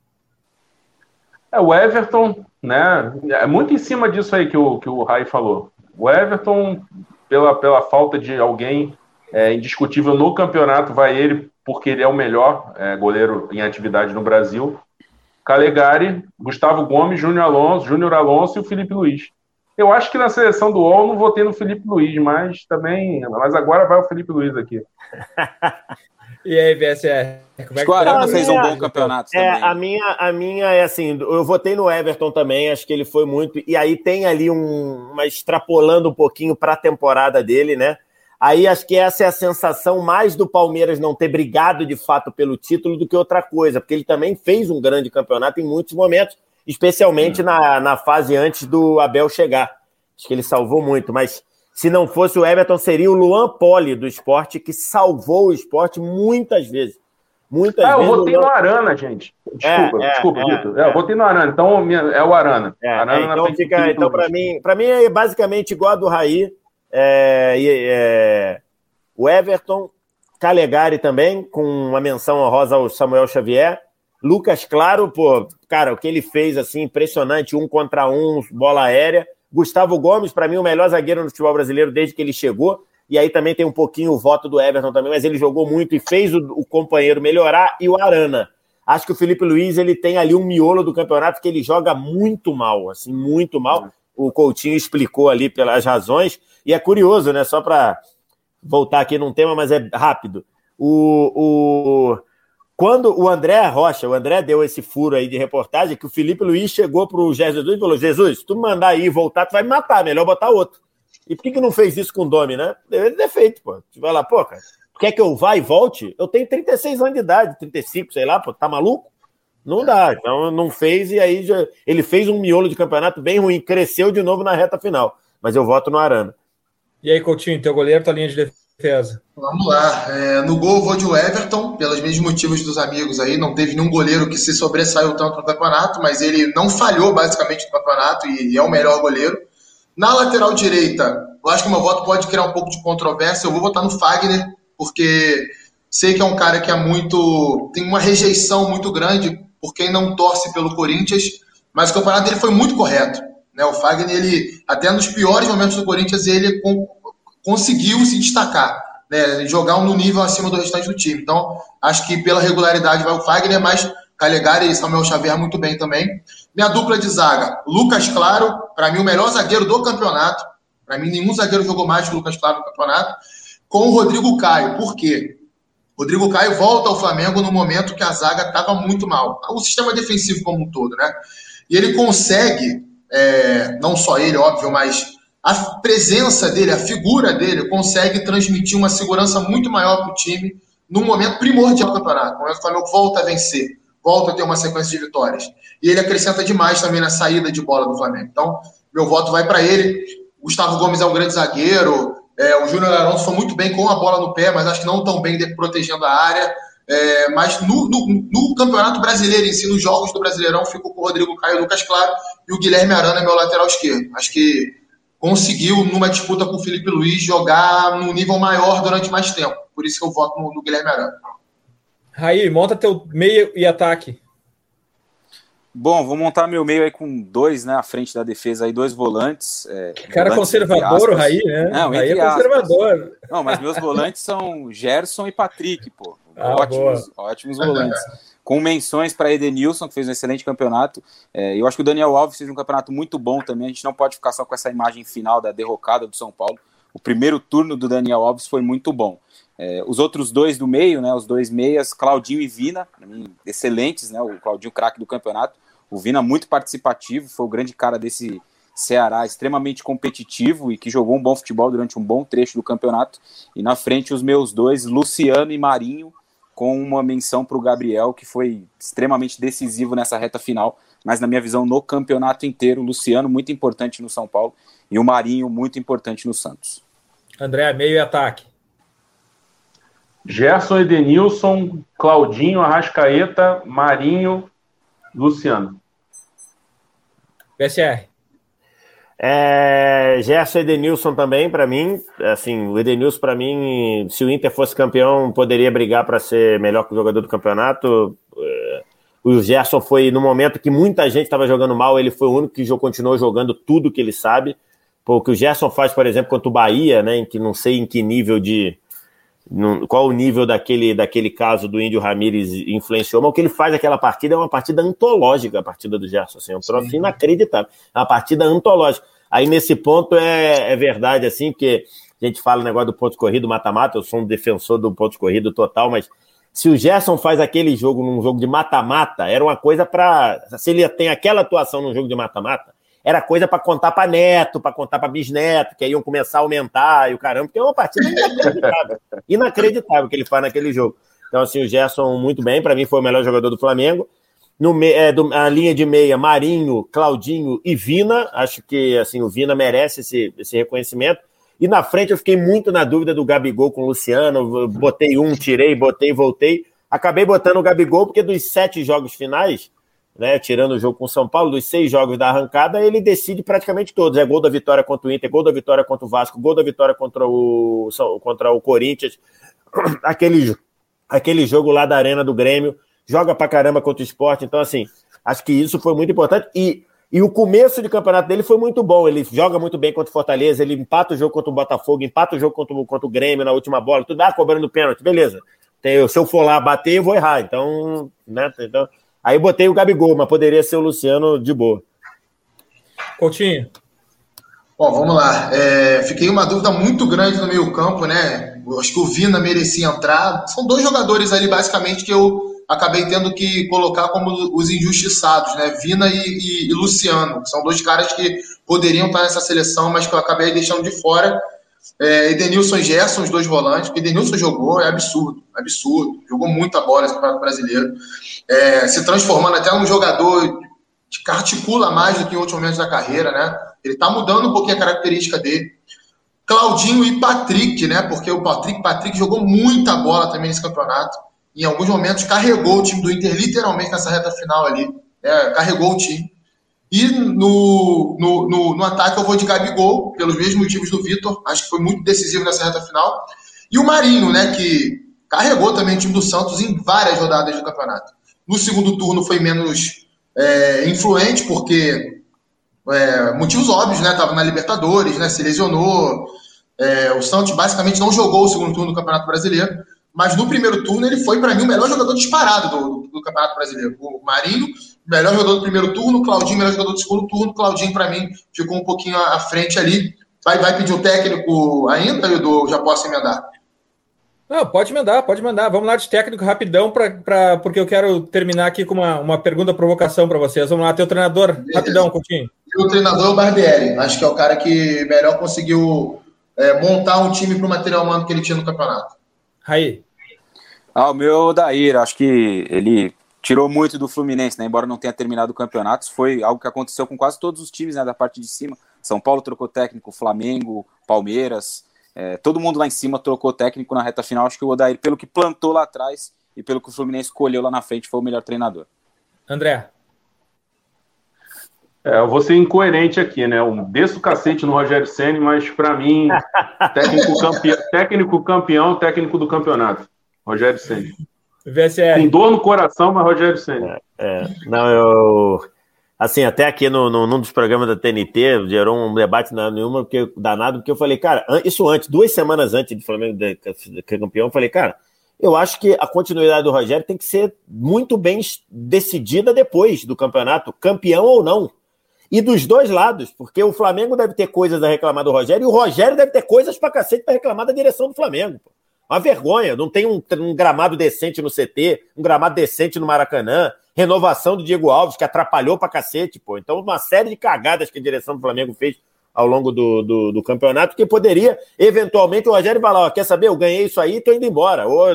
É, o Everton, né? É muito em cima disso aí que o, que o Rai falou. O Everton, pela, pela falta de alguém é, indiscutível no campeonato, vai ele, porque ele é o melhor é, goleiro em atividade no Brasil. Calegari, Gustavo Gomes, Júnior Alonso, Júnior Alonso e o Felipe Luiz. Eu acho que na seleção do UOL não votei no Felipe Luiz, mas também. Mas agora vai o Felipe Luiz aqui. e aí, VSR? Como é que o Arana fez um bom campeonato é, também. A minha, a minha é assim, eu votei no Everton também, acho que ele foi muito. E aí tem ali um. Uma extrapolando um pouquinho para a temporada dele, né? Aí acho que essa é a sensação mais do Palmeiras não ter brigado de fato pelo título do que outra coisa, porque ele também fez um grande campeonato em muitos momentos, especialmente na, na fase antes do Abel chegar. Acho que ele salvou muito, mas se não fosse o Everton, seria o Luan Poli do esporte, que salvou o esporte muitas vezes. Muitas ah, vezes. eu votei Luan... no Arana, gente. Desculpa, é, desculpa, é, Vitor. É, eu votei no Arana, então é o Arana. É, Arana então, fica, então para mim, para mim é basicamente igual a do Raí. É, é, o Everton, Calegari também, com uma menção honrosa ao Samuel Xavier. Lucas Claro, pô, cara, o que ele fez, assim, impressionante, um contra um, bola aérea. Gustavo Gomes, para mim, o melhor zagueiro no futebol brasileiro desde que ele chegou. E aí também tem um pouquinho o voto do Everton também, mas ele jogou muito e fez o, o companheiro melhorar. E o Arana. Acho que o Felipe Luiz ele tem ali um miolo do campeonato que ele joga muito mal, assim, muito mal. O Coutinho explicou ali pelas razões. E é curioso, né? Só para voltar aqui num tema, mas é rápido. O, o, quando o André Rocha, o André deu esse furo aí de reportagem, que o Felipe Luiz chegou para o Jesus e falou: Jesus, tu mandar aí voltar, tu vai me matar, melhor botar outro. E por que, que não fez isso com o Domi, né? Deve ter feito, pô. Tu vai lá, pô, cara, quer que eu vá e volte? Eu tenho 36 anos de idade, 35, sei lá, pô, tá maluco? Não dá, então não fez, e aí já, ele fez um miolo de campeonato bem ruim, cresceu de novo na reta final. Mas eu voto no Arana. E aí, Coutinho, teu goleiro, tua linha de defesa? Vamos lá. É, no gol, vou de Everton, pelos mesmos motivos dos amigos aí. Não teve nenhum goleiro que se sobressaiu tanto no campeonato, mas ele não falhou basicamente no campeonato e é o melhor goleiro. Na lateral direita, eu acho que meu voto pode criar um pouco de controvérsia. Eu vou votar no Fagner, porque sei que é um cara que é muito. tem uma rejeição muito grande por quem não torce pelo Corinthians, mas o campeonato dele foi muito correto. Né? O Fagner, ele, até nos piores momentos do Corinthians, ele conseguiu se destacar, né? jogar no nível acima do restante do time. Então, acho que pela regularidade vai o Fagner, mas Calegari e Samuel Xavier muito bem também. Minha dupla de zaga, Lucas Claro, para mim o melhor zagueiro do campeonato. Para mim, nenhum zagueiro jogou mais que o Lucas Claro no campeonato. Com o Rodrigo Caio. Por quê? Rodrigo Caio volta ao Flamengo no momento que a zaga estava muito mal. O sistema defensivo como um todo, né? E ele consegue é, não só ele, óbvio, mas a presença dele, a figura dele, consegue transmitir uma segurança muito maior para o time num momento primordial do campeonato. No momento que o Flamengo volta a vencer, volta a ter uma sequência de vitórias. E ele acrescenta demais também na saída de bola do Flamengo. Então, meu voto vai para ele. Gustavo Gomes é um grande zagueiro. É, o Júnior Aronso foi muito bem com a bola no pé, mas acho que não tão bem protegendo a área. É, mas no, no, no, Campeonato Brasileiro em si, nos jogos do Brasileirão, ficou com o Rodrigo Caio Lucas Claro e o Guilherme Arana é meu lateral esquerdo. Acho que conseguiu, numa disputa com o Felipe Luiz, jogar num nível maior durante mais tempo. Por isso que eu voto no, no Guilherme Arana. Raí, monta teu meio e ataque. Bom, vou montar meu meio aí com dois, né, à frente da defesa aí, dois volantes. É, Cara volantes, conservador, o Raí, né? Não, Raí é conservador. Não, mas meus volantes são Gerson e Patrick, pô. Ah, ótimos, boa. ótimos volantes. (laughs) Com menções para Edenilson, que fez um excelente campeonato. É, eu acho que o Daniel Alves fez um campeonato muito bom também. A gente não pode ficar só com essa imagem final da derrocada do São Paulo. O primeiro turno do Daniel Alves foi muito bom. É, os outros dois do meio, né, os dois meias, Claudinho e Vina, mim, excelentes, né, o Claudinho craque do campeonato. O Vina muito participativo, foi o grande cara desse Ceará, extremamente competitivo e que jogou um bom futebol durante um bom trecho do campeonato. E na frente os meus dois, Luciano e Marinho, com uma menção para o Gabriel, que foi extremamente decisivo nessa reta final, mas na minha visão, no campeonato inteiro, Luciano muito importante no São Paulo e o Marinho muito importante no Santos. André, meio e ataque. Gerson Edenilson, Claudinho, Arrascaeta, Marinho, Luciano. PSR. É, Gerson Edenilson também, para mim. Assim, o Edenilson, para mim, se o Inter fosse campeão, poderia brigar para ser melhor jogador do campeonato. É, o Gerson foi, no momento que muita gente estava jogando mal, ele foi o único que continuou jogando tudo que ele sabe. o que o Gerson faz, por exemplo, contra o Bahia, né, em que não sei em que nível de. Qual o nível daquele, daquele caso do Índio Ramírez influenciou, mas o que ele faz naquela partida é uma partida antológica, a partida do Gerson. Assim, é um troço inacreditável. É uma partida antológica. Aí nesse ponto é, é verdade, assim, porque a gente fala o negócio do ponto corrido mata-mata, eu sou um defensor do ponto corrido total, mas se o Gerson faz aquele jogo num jogo de mata-mata, era uma coisa para. Se ele tem aquela atuação num jogo de mata-mata, era coisa para contar para neto, para contar para bisneto, que aí iam começar a aumentar e o caramba, porque é uma partida inacreditável. (laughs) inacreditável que ele faz naquele jogo. Então, assim, o Gerson muito bem, para mim foi o melhor jogador do Flamengo. No, é, do, a linha de meia, Marinho, Claudinho e Vina. Acho que assim, o Vina merece esse, esse reconhecimento. E na frente eu fiquei muito na dúvida do Gabigol com o Luciano. Botei um, tirei, botei, voltei. Acabei botando o Gabigol, porque dos sete jogos finais, né, tirando o jogo com o São Paulo, dos seis jogos da arrancada, ele decide praticamente todos. É gol da vitória contra o Inter, gol da vitória contra o Vasco, gol da vitória contra o, contra o Corinthians. (clears throat) Aquele, aquele jogo lá da Arena do Grêmio, joga pra caramba contra o esporte. Então, assim, acho que isso foi muito importante. E e o começo de campeonato dele foi muito bom. Ele joga muito bem contra o Fortaleza, ele empata o jogo contra o Botafogo, empata o jogo contra o, contra o Grêmio na última bola, tudo, ah, cobrando pênalti, beleza. Se eu for lá bater, eu vou errar. Então, né? Então, aí botei o Gabigol, mas poderia ser o Luciano de boa. Coutinho. Bom, vamos lá. É, fiquei uma dúvida muito grande no meio campo, né? Acho que o Vina merecia entrar. São dois jogadores ali, basicamente, que eu acabei tendo que colocar como os injustiçados, né? Vina e, e, e Luciano, são dois caras que poderiam estar nessa seleção, mas que eu acabei deixando de fora. É, Edenilson e Gerson, os dois volantes, porque Edenilson jogou, é absurdo, absurdo, jogou muita bola esse campeonato brasileiro, é, se transformando até um jogador que articula mais do que em outros momentos da carreira, né? Ele tá mudando um pouquinho a característica dele. Claudinho e Patrick, né? Porque o Patrick, Patrick jogou muita bola também nesse campeonato em alguns momentos, carregou o time do Inter literalmente nessa reta final ali. Né? Carregou o time. E no, no, no, no, ataque eu vou de Gabigol, pelos mesmos motivos do Vitor. Acho que foi muito decisivo nessa reta final. E o Marinho, né, que carregou também o time do Santos em várias rodadas do campeonato. No segundo turno foi menos é, influente, porque é, motivos óbvios, né? Tava na Libertadores, né? Se lesionou. É, o Santos basicamente não jogou o segundo turno do Campeonato Brasileiro mas no primeiro turno ele foi, para mim, o melhor jogador disparado do, do, do, Campeonato Brasileiro. O Marinho, melhor jogador do primeiro turno, Claudinho, melhor jogador do segundo turno. Claudinho, para mim, ficou um pouquinho à frente ali. Vai, vai pedir o técnico ainda, Edu? Já posso emendar? Não, pode emendar, pode mandar. Vamos lá de técnico rapidão, pra, pra, porque eu quero terminar aqui com uma, uma pergunta provocação para vocês. Vamos lá, teu treinador, Beleza. rapidão, Coutinho. O treinador é o Barbieri. Acho que é o cara que melhor conseguiu é, montar um time para o material humano que ele tinha no campeonato. Aí. Ah, o meu Daír, acho que ele tirou muito do Fluminense, né? Embora não tenha terminado o campeonato, foi algo que aconteceu com quase todos os times né, da parte de cima. São Paulo trocou técnico, Flamengo, Palmeiras, é, todo mundo lá em cima trocou técnico na reta final. Acho que o Odair, pelo que plantou lá atrás e pelo que o Fluminense escolheu lá na frente, foi o melhor treinador. André. É, eu vou ser incoerente aqui, né? Um desço cacete no Rogério Senni, mas para mim, técnico, campe... técnico campeão, técnico do campeonato. Rogério Senni. VSR. Com dor no coração, mas Rogério Senni. É, é, não, eu. Assim, até aqui no, no, num dos programas da TNT, gerou um debate na nenhuma, porque, danado, porque eu falei, cara, isso antes, duas semanas antes do Flamengo de, de, campeão, eu falei, cara, eu acho que a continuidade do Rogério tem que ser muito bem decidida depois do campeonato, campeão ou não. E dos dois lados, porque o Flamengo deve ter coisas a reclamar do Rogério e o Rogério deve ter coisas pra cacete pra reclamar da direção do Flamengo. Pô. Uma vergonha, não tem um, um, gramado decente no CT, um gramado decente no Maracanã, renovação do Diego Alves, que atrapalhou pra cacete, pô. Então, uma série de cagadas que a direção do Flamengo fez ao longo do, do, do campeonato, que poderia, eventualmente, o Rogério falar, ó, quer saber, eu ganhei isso aí, tô indo embora. Ou,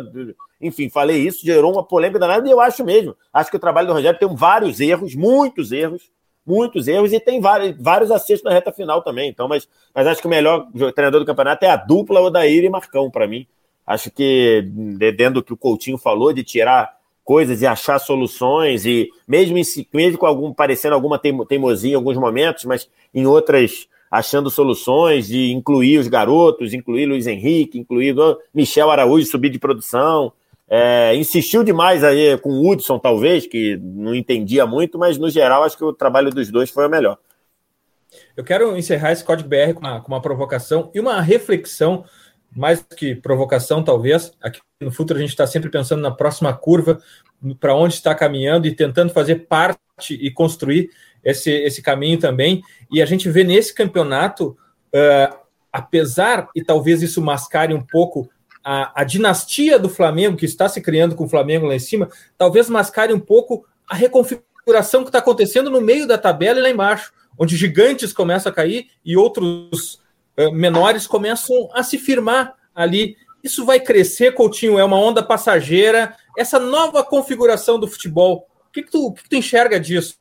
enfim, falei isso, gerou uma polêmica danada, e eu acho mesmo. Acho que o trabalho do Rogério tem vários erros, muitos erros, muitos erros, e tem vários, vários acertos na reta final também. Então, mas, mas acho que o melhor treinador do campeonato é a dupla Odair e Marcão, para mim. Acho que, dentro do que o Coutinho falou, de tirar coisas e achar soluções, e mesmo, mesmo com algum parecendo alguma teimosia em alguns momentos, mas em outras achando soluções, de incluir os garotos, incluir Luiz Henrique, incluir Michel Araújo subir de produção. É, insistiu demais aí com o Hudson, talvez, que não entendia muito, mas no geral acho que o trabalho dos dois foi o melhor. Eu quero encerrar esse código BR com uma, com uma provocação e uma reflexão mais que provocação, talvez. Aqui no futuro a gente está sempre pensando na próxima curva, para onde está caminhando e tentando fazer parte e construir esse, esse caminho também. E a gente vê nesse campeonato, uh, apesar, e talvez isso mascare um pouco a, a, dinastia do Flamengo, que está se criando com o Flamengo lá em cima, talvez mascare um pouco a reconfiguração que está acontecendo no meio da tabela e lá embaixo, onde gigantes começam a cair e outros menores começam a se firmar ali. Isso vai crescer, Coutinho? É uma onda passageira? Essa nova configuração do futebol, o que, que, tu, o que, que tu enxerga disso?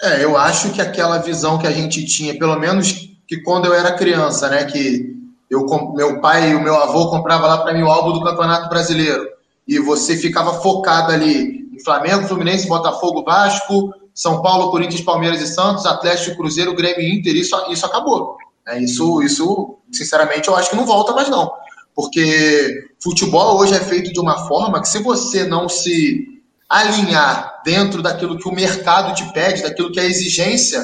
É, eu acho que aquela visão que a gente tinha, pelo menos que quando eu era criança, né, que eu, meu pai e o meu avô compravam lá para mim o álbum do Campeonato Brasileiro e você ficava focado ali em Flamengo, Fluminense, Botafogo, Vasco, São Paulo, Corinthians, Palmeiras e Santos, Atlético, Cruzeiro, Grêmio e Inter, isso, isso acabou. É, isso, isso, sinceramente, eu acho que não volta mais não. Porque futebol hoje é feito de uma forma que se você não se alinhar dentro daquilo que o mercado te pede, daquilo que a exigência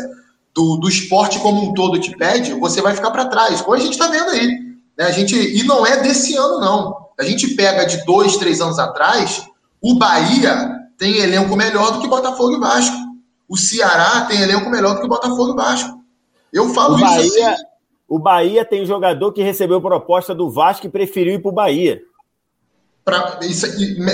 do, do esporte como um todo te pede, você vai ficar para trás. Como a gente está vendo aí. Né? A gente, e não é desse ano, não. A gente pega de dois, três anos atrás, o Bahia tem elenco melhor do que Botafogo e Vasco. O Ceará tem elenco melhor do que Botafogo e Vasco. Eu falo o isso Bahia, assim. O Bahia tem jogador que recebeu proposta do Vasco e preferiu ir para o Bahia. Pra, isso,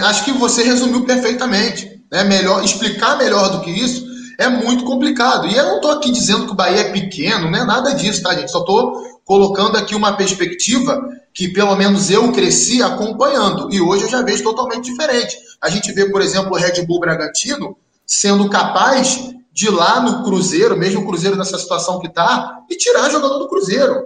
acho que você resumiu perfeitamente. Né? Melhor, explicar melhor do que isso é muito complicado. E eu não estou aqui dizendo que o Bahia é pequeno, não é nada disso, tá, gente? Só estou colocando aqui uma perspectiva que pelo menos eu cresci acompanhando. E hoje eu já vejo totalmente diferente. A gente vê, por exemplo, o Red Bull Bragantino sendo capaz de lá no Cruzeiro, mesmo o Cruzeiro nessa situação que está, e tirar jogador do Cruzeiro.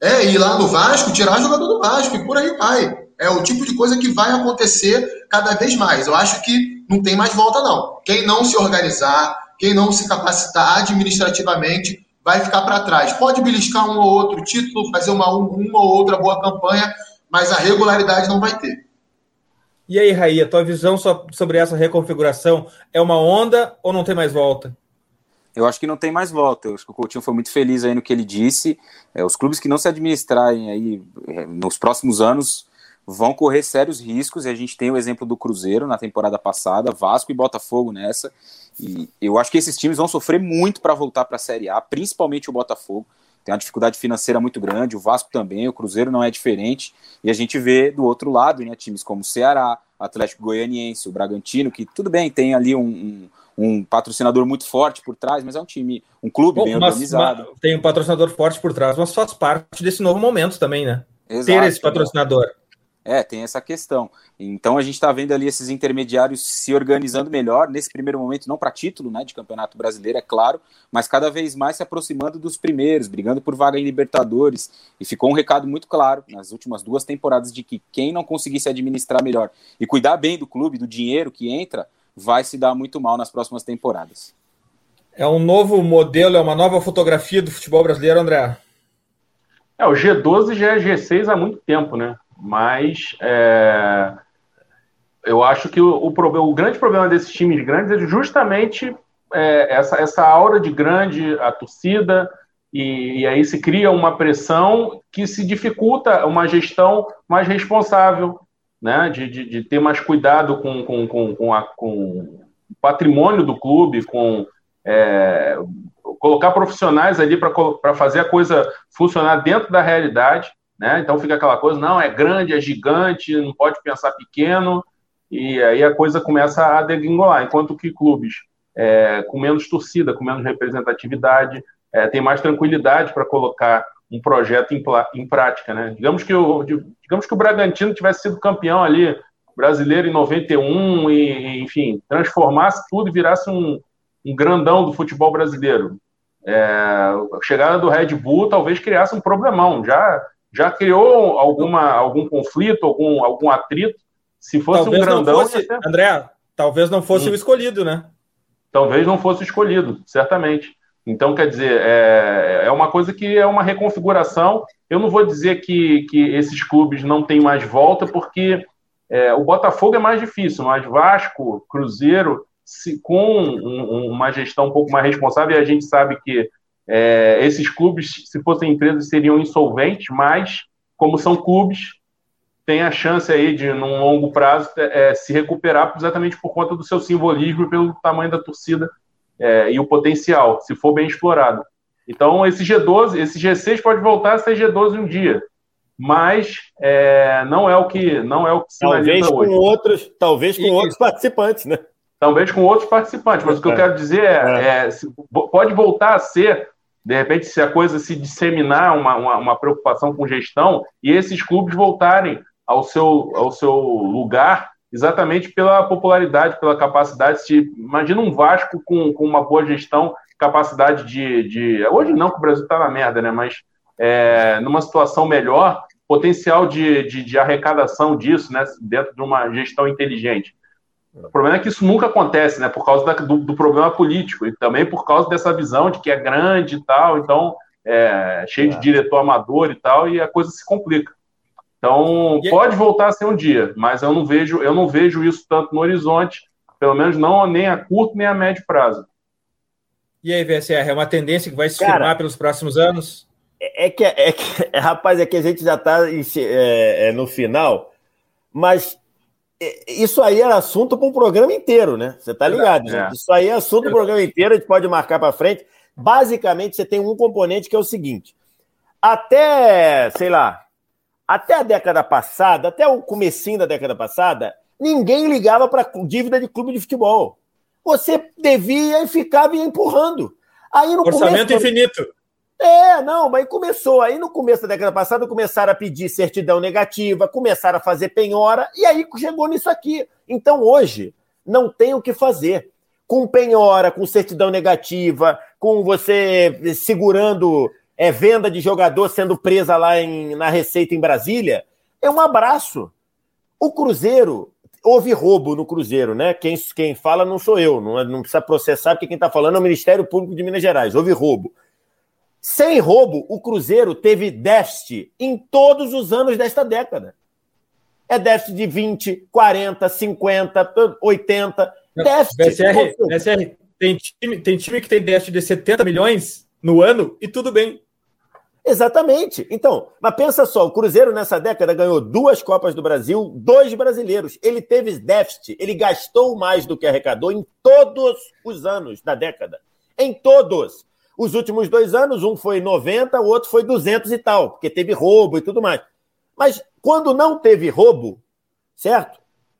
É, ir lá no Vasco, tirar jogador do Vasco, e por aí vai. É o tipo de coisa que vai acontecer cada vez mais. Eu acho que não tem mais volta, não. Quem não se organizar, quem não se capacitar administrativamente, vai ficar para trás. Pode beliscar um ou outro título, fazer uma, uma ou outra boa campanha, mas a regularidade não vai ter. E aí, Raí, a tua visão sobre essa reconfiguração é uma onda ou não tem mais volta? Eu acho que não tem mais volta. Eu acho que o Coutinho foi muito feliz aí no que ele disse. É, os clubes que não se administrarem aí é, nos próximos anos vão correr sérios riscos, e a gente tem o exemplo do Cruzeiro na temporada passada, Vasco e Botafogo nessa, e eu acho que esses times vão sofrer muito para voltar para a Série A, principalmente o Botafogo, tem uma dificuldade financeira muito grande, o Vasco também, o Cruzeiro não é diferente, e a gente vê do outro lado, né, times como o Ceará, Atlético Goianiense, o Bragantino, que tudo bem, tem ali um, um, um patrocinador muito forte por trás, mas é um time, um clube Bom, bem mas, organizado. Mas tem um patrocinador forte por trás, mas faz parte desse novo momento também, né? Exato, Ter esse patrocinador. É, tem essa questão. Então a gente está vendo ali esses intermediários se organizando melhor, nesse primeiro momento, não para título né, de campeonato brasileiro, é claro, mas cada vez mais se aproximando dos primeiros, brigando por vaga em Libertadores. E ficou um recado muito claro nas últimas duas temporadas de que quem não conseguisse administrar melhor e cuidar bem do clube, do dinheiro que entra, vai se dar muito mal nas próximas temporadas. É um novo modelo, é uma nova fotografia do futebol brasileiro, André? É, o G12 já é G6 há muito tempo, né? Mas é, eu acho que o, o, o grande problema desses times grandes é justamente é, essa, essa aura de grande, a torcida, e, e, aí se cria uma pressão que se dificulta uma gestão mais responsável, né? de, de, de ter mais cuidado com, com, com, com, a, com o patrimônio do clube, com é, colocar profissionais ali para fazer a coisa funcionar dentro da realidade. Né? Então fica aquela coisa, não, é grande, é gigante, não pode pensar pequeno, e aí a coisa começa a degringolar, enquanto que clubes é, com menos torcida, com menos representatividade, é, tem mais tranquilidade para colocar um projeto em, em prática. Né? Digamos, que o, digamos que o Bragantino tivesse sido campeão ali, brasileiro em 91, e, enfim, transformasse tudo e virasse um, um grandão do futebol brasileiro. É, a chegada do Red Bull talvez criasse um problemão. Já já criou alguma, algum conflito, algum, algum atrito? Se fosse talvez um grandão. Fosse, até... André, talvez não fosse hum. o escolhido, né? Talvez não fosse escolhido, certamente. Então, quer dizer, é, é uma coisa que é uma reconfiguração. Eu não vou dizer que, que esses clubes não têm mais volta, porque é, o Botafogo é mais difícil, mas Vasco, Cruzeiro, se, com um, uma gestão um pouco mais responsável, e a gente sabe que é, esses clubes, se fossem empresas, seriam insolventes, mas, como são clubes, tem a chance aí de, num longo prazo, é, se recuperar exatamente por conta do seu simbolismo e pelo tamanho da torcida é, e o potencial, se for bem explorado. Então, esse G12, esse G6 pode voltar a ser G12 um dia, mas é, não é o que não é o que talvez com hoje. outros, talvez com e, outros participantes, né? Talvez com outros participantes, mas o que eu é. quero dizer é, é. é pode voltar a ser de repente, se a coisa se disseminar, uma, uma, uma, preocupação com gestão, e esses clubes voltarem ao seu, ao seu lugar exatamente pela popularidade, pela capacidade. Se, imagina um Vasco com, com uma boa gestão, capacidade de, de. Hoje não, que o Brasil está na merda, né? Mas é, numa situação melhor, potencial de, de, de, arrecadação disso, né? Dentro de uma gestão inteligente. O problema é que isso nunca acontece, né? Por causa da, do, do, problema político e também por causa dessa visão de que é grande e tal, então é, cheio é. de diretor amador e tal, e a coisa se complica. Então e pode voltar a ser um dia, mas eu não vejo, eu não vejo isso tanto no horizonte, pelo menos não nem a curto nem a médio prazo. E aí, VSR, é uma tendência que vai se Cara, firmar pelos próximos anos? É, é que, é que, (laughs) rapaz, é que a gente já está é, é, no final, mas isso aí era assunto para um programa inteiro, né? Você tá ligado, é. Isso aí é assunto para um programa inteiro, a gente pode marcar para frente. Basicamente, você tem um componente que é o seguinte: até, sei lá, até a década passada, até o comecinho da década passada, ninguém ligava para dívida de clube de futebol. Você devia e ficava empurrando. Aí no Orçamento começo, infinito. É, não, mas começou. Aí no começo da década passada começaram a pedir certidão negativa, começaram a fazer penhora, e aí chegou nisso aqui. Então hoje não tem o que fazer. Com penhora, com certidão negativa, com você segurando é, venda de jogador sendo presa lá em, na Receita em Brasília, é um abraço. O Cruzeiro, houve roubo no Cruzeiro, né? Quem, quem fala não sou eu, não, não precisa processar, porque quem está falando é o Ministério Público de Minas Gerais. Houve roubo. Sem roubo, o Cruzeiro teve déficit em todos os anos desta década. É déficit de 20, 40, 50, 80. Déficit. BCR, BCR tem, time, tem time que tem déficit de 70 milhões no ano e tudo bem. Exatamente. Então, mas pensa só, o Cruzeiro nessa década ganhou duas Copas do Brasil, dois brasileiros. Ele teve déficit, ele gastou mais do que arrecadou em todos os anos da década. Em todos. Os últimos dois anos, um foi 90, o outro foi 200 e tal, porque teve roubo e tudo mais. Mas quando não teve roubo, certo?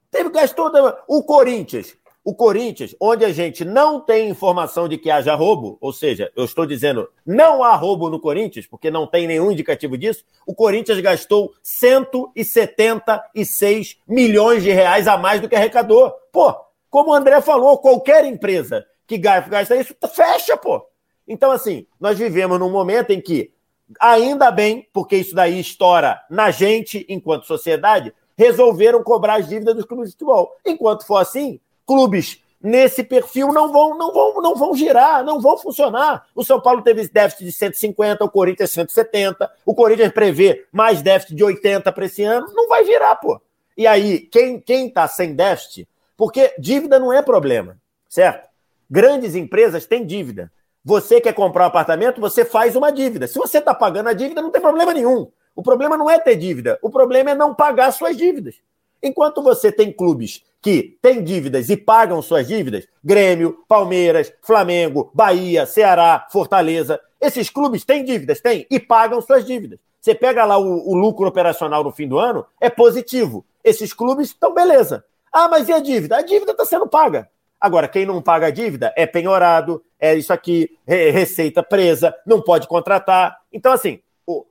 Teve gastou o Corinthians. O Corinthians, onde a gente não tem informação de que haja roubo, ou seja, eu estou dizendo não há roubo no Corinthians, porque não tem nenhum indicativo disso, o Corinthians gastou 176 milhões de reais a mais do que arrecadou. Pô, como o André falou, qualquer empresa que gasta isso, fecha, pô. Então, assim, nós vivemos num momento em que, ainda bem, porque isso daí estoura na gente, enquanto sociedade, resolveram cobrar as dívidas dos clubes de futebol. Enquanto for assim, clubes nesse perfil não vão, não vão, não vão girar, não vão funcionar. O São Paulo teve déficit de 150, o Corinthians 170, o Corinthians prevê mais déficit de 80 para esse ano, não vai virar, pô. E aí, quem quem tá sem déficit, porque dívida não é problema, certo? Grandes empresas têm dívida. Você quer comprar um apartamento, você faz uma dívida. Se você está pagando a dívida, não tem problema nenhum. O problema não é ter dívida, o problema é não pagar suas dívidas. Enquanto você tem clubes que têm dívidas e pagam suas dívidas, Grêmio, Palmeiras, Flamengo, Bahia, Ceará, Fortaleza, esses clubes têm dívidas, têm, e pagam suas dívidas. Você pega lá o, o lucro operacional no fim do ano, é positivo. Esses clubes estão beleza. Ah, mas e a dívida? A dívida está sendo paga. Agora, quem não paga a dívida é penhorado, é isso aqui, receita presa, não pode contratar. Então, assim,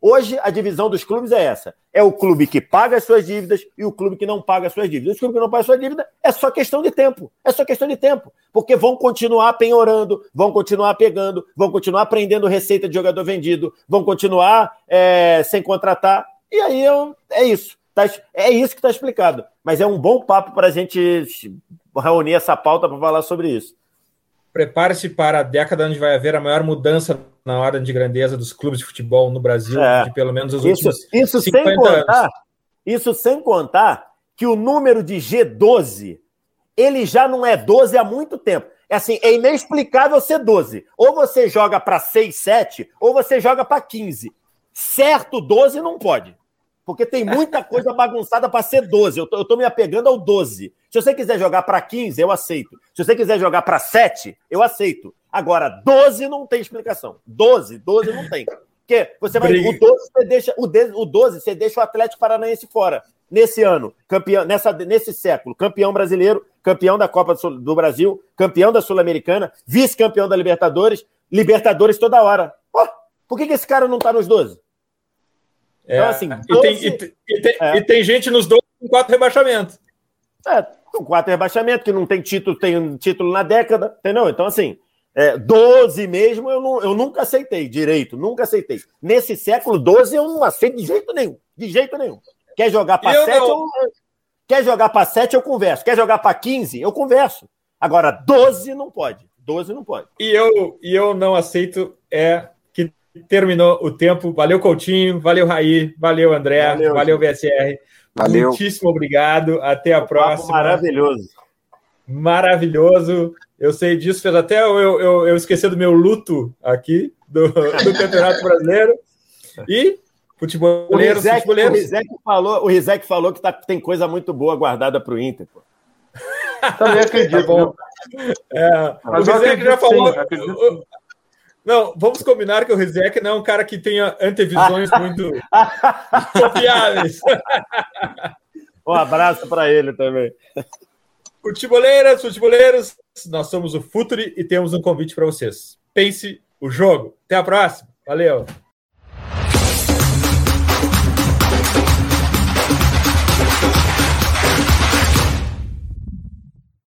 hoje a divisão dos clubes é essa: é o clube que paga as suas dívidas e o clube que não paga as suas dívidas. O clube que não paga as suas dívidas é só questão de tempo. É só questão de tempo. Porque vão continuar penhorando, vão continuar pegando, vão continuar prendendo receita de jogador vendido, vão continuar é, sem contratar. E aí é isso. Tá, é isso que está explicado. Mas é um bom papo para a gente reunir essa pauta para falar sobre isso. Prepare-se para a década onde vai haver a maior mudança na ordem de grandeza dos clubes de futebol no Brasil, é. de pelo menos os isso, últimos isso 50 sem contar, anos. Isso sem contar que o número de G12 ele já não é 12 há muito tempo. É assim, é inexplicável ser 12. Ou você joga para 6, 7, ou você joga para 15. Certo 12 não pode. Porque tem muita coisa bagunçada para ser 12. Eu tô, eu tô me apegando ao 12. Se você quiser jogar para 15, eu aceito. Se você quiser jogar para 7, eu aceito. Agora, 12 não tem explicação. 12, 12 não tem. Porque você vai. O 12, você deixa, o, 12, você deixa o Atlético Paranaense fora. Nesse ano, campeão, nessa, nesse século, campeão brasileiro, campeão da Copa do Brasil, campeão da Sul-Americana, vice-campeão da Libertadores, Libertadores toda hora. Pô, por que, que esse cara não tá nos 12? É, então, assim, 12, e, tem, e, tem, é. e, tem, gente nos 12 com quatro rebaixamentos. É, com quatro rebaixamentos, que não tem título, tem um título na década, entendeu? Então, assim, é, 12 mesmo eu, não, eu nunca aceitei direito, nunca aceitei. Nesse século 12 eu não aceito de jeito nenhum, de jeito nenhum. Quer jogar para 7, eu, quer jogar para 7 eu converso. Quer jogar para 15, eu converso. Agora 12 não pode. 12 não pode. E eu, e eu não aceito é terminou o tempo. Valeu, Coutinho. Valeu, Raí. Valeu, André. Valeu, valeu VSR. Valeu. Muitíssimo obrigado. Até a próxima. Maravilhoso. Maravilhoso. Eu sei disso. Fez até eu, eu, eu esqueci do meu luto aqui do, do Campeonato Brasileiro. E futeboleiros, o Rizek, futeboleiros. O Rizek falou, o Rizek falou que tá, tem coisa muito boa guardada para o Inter. Pô. Também acredito. Tá bom. É, o Rizek já falou. Sim, não, vamos combinar que o Rizek não é um cara que tenha antevisões (laughs) muito confiáveis. (laughs) Um abraço para ele também. Futeboleiras, futeboleiros, nós somos o Futuri e temos um convite para vocês. Pense o jogo. Até a próxima. Valeu.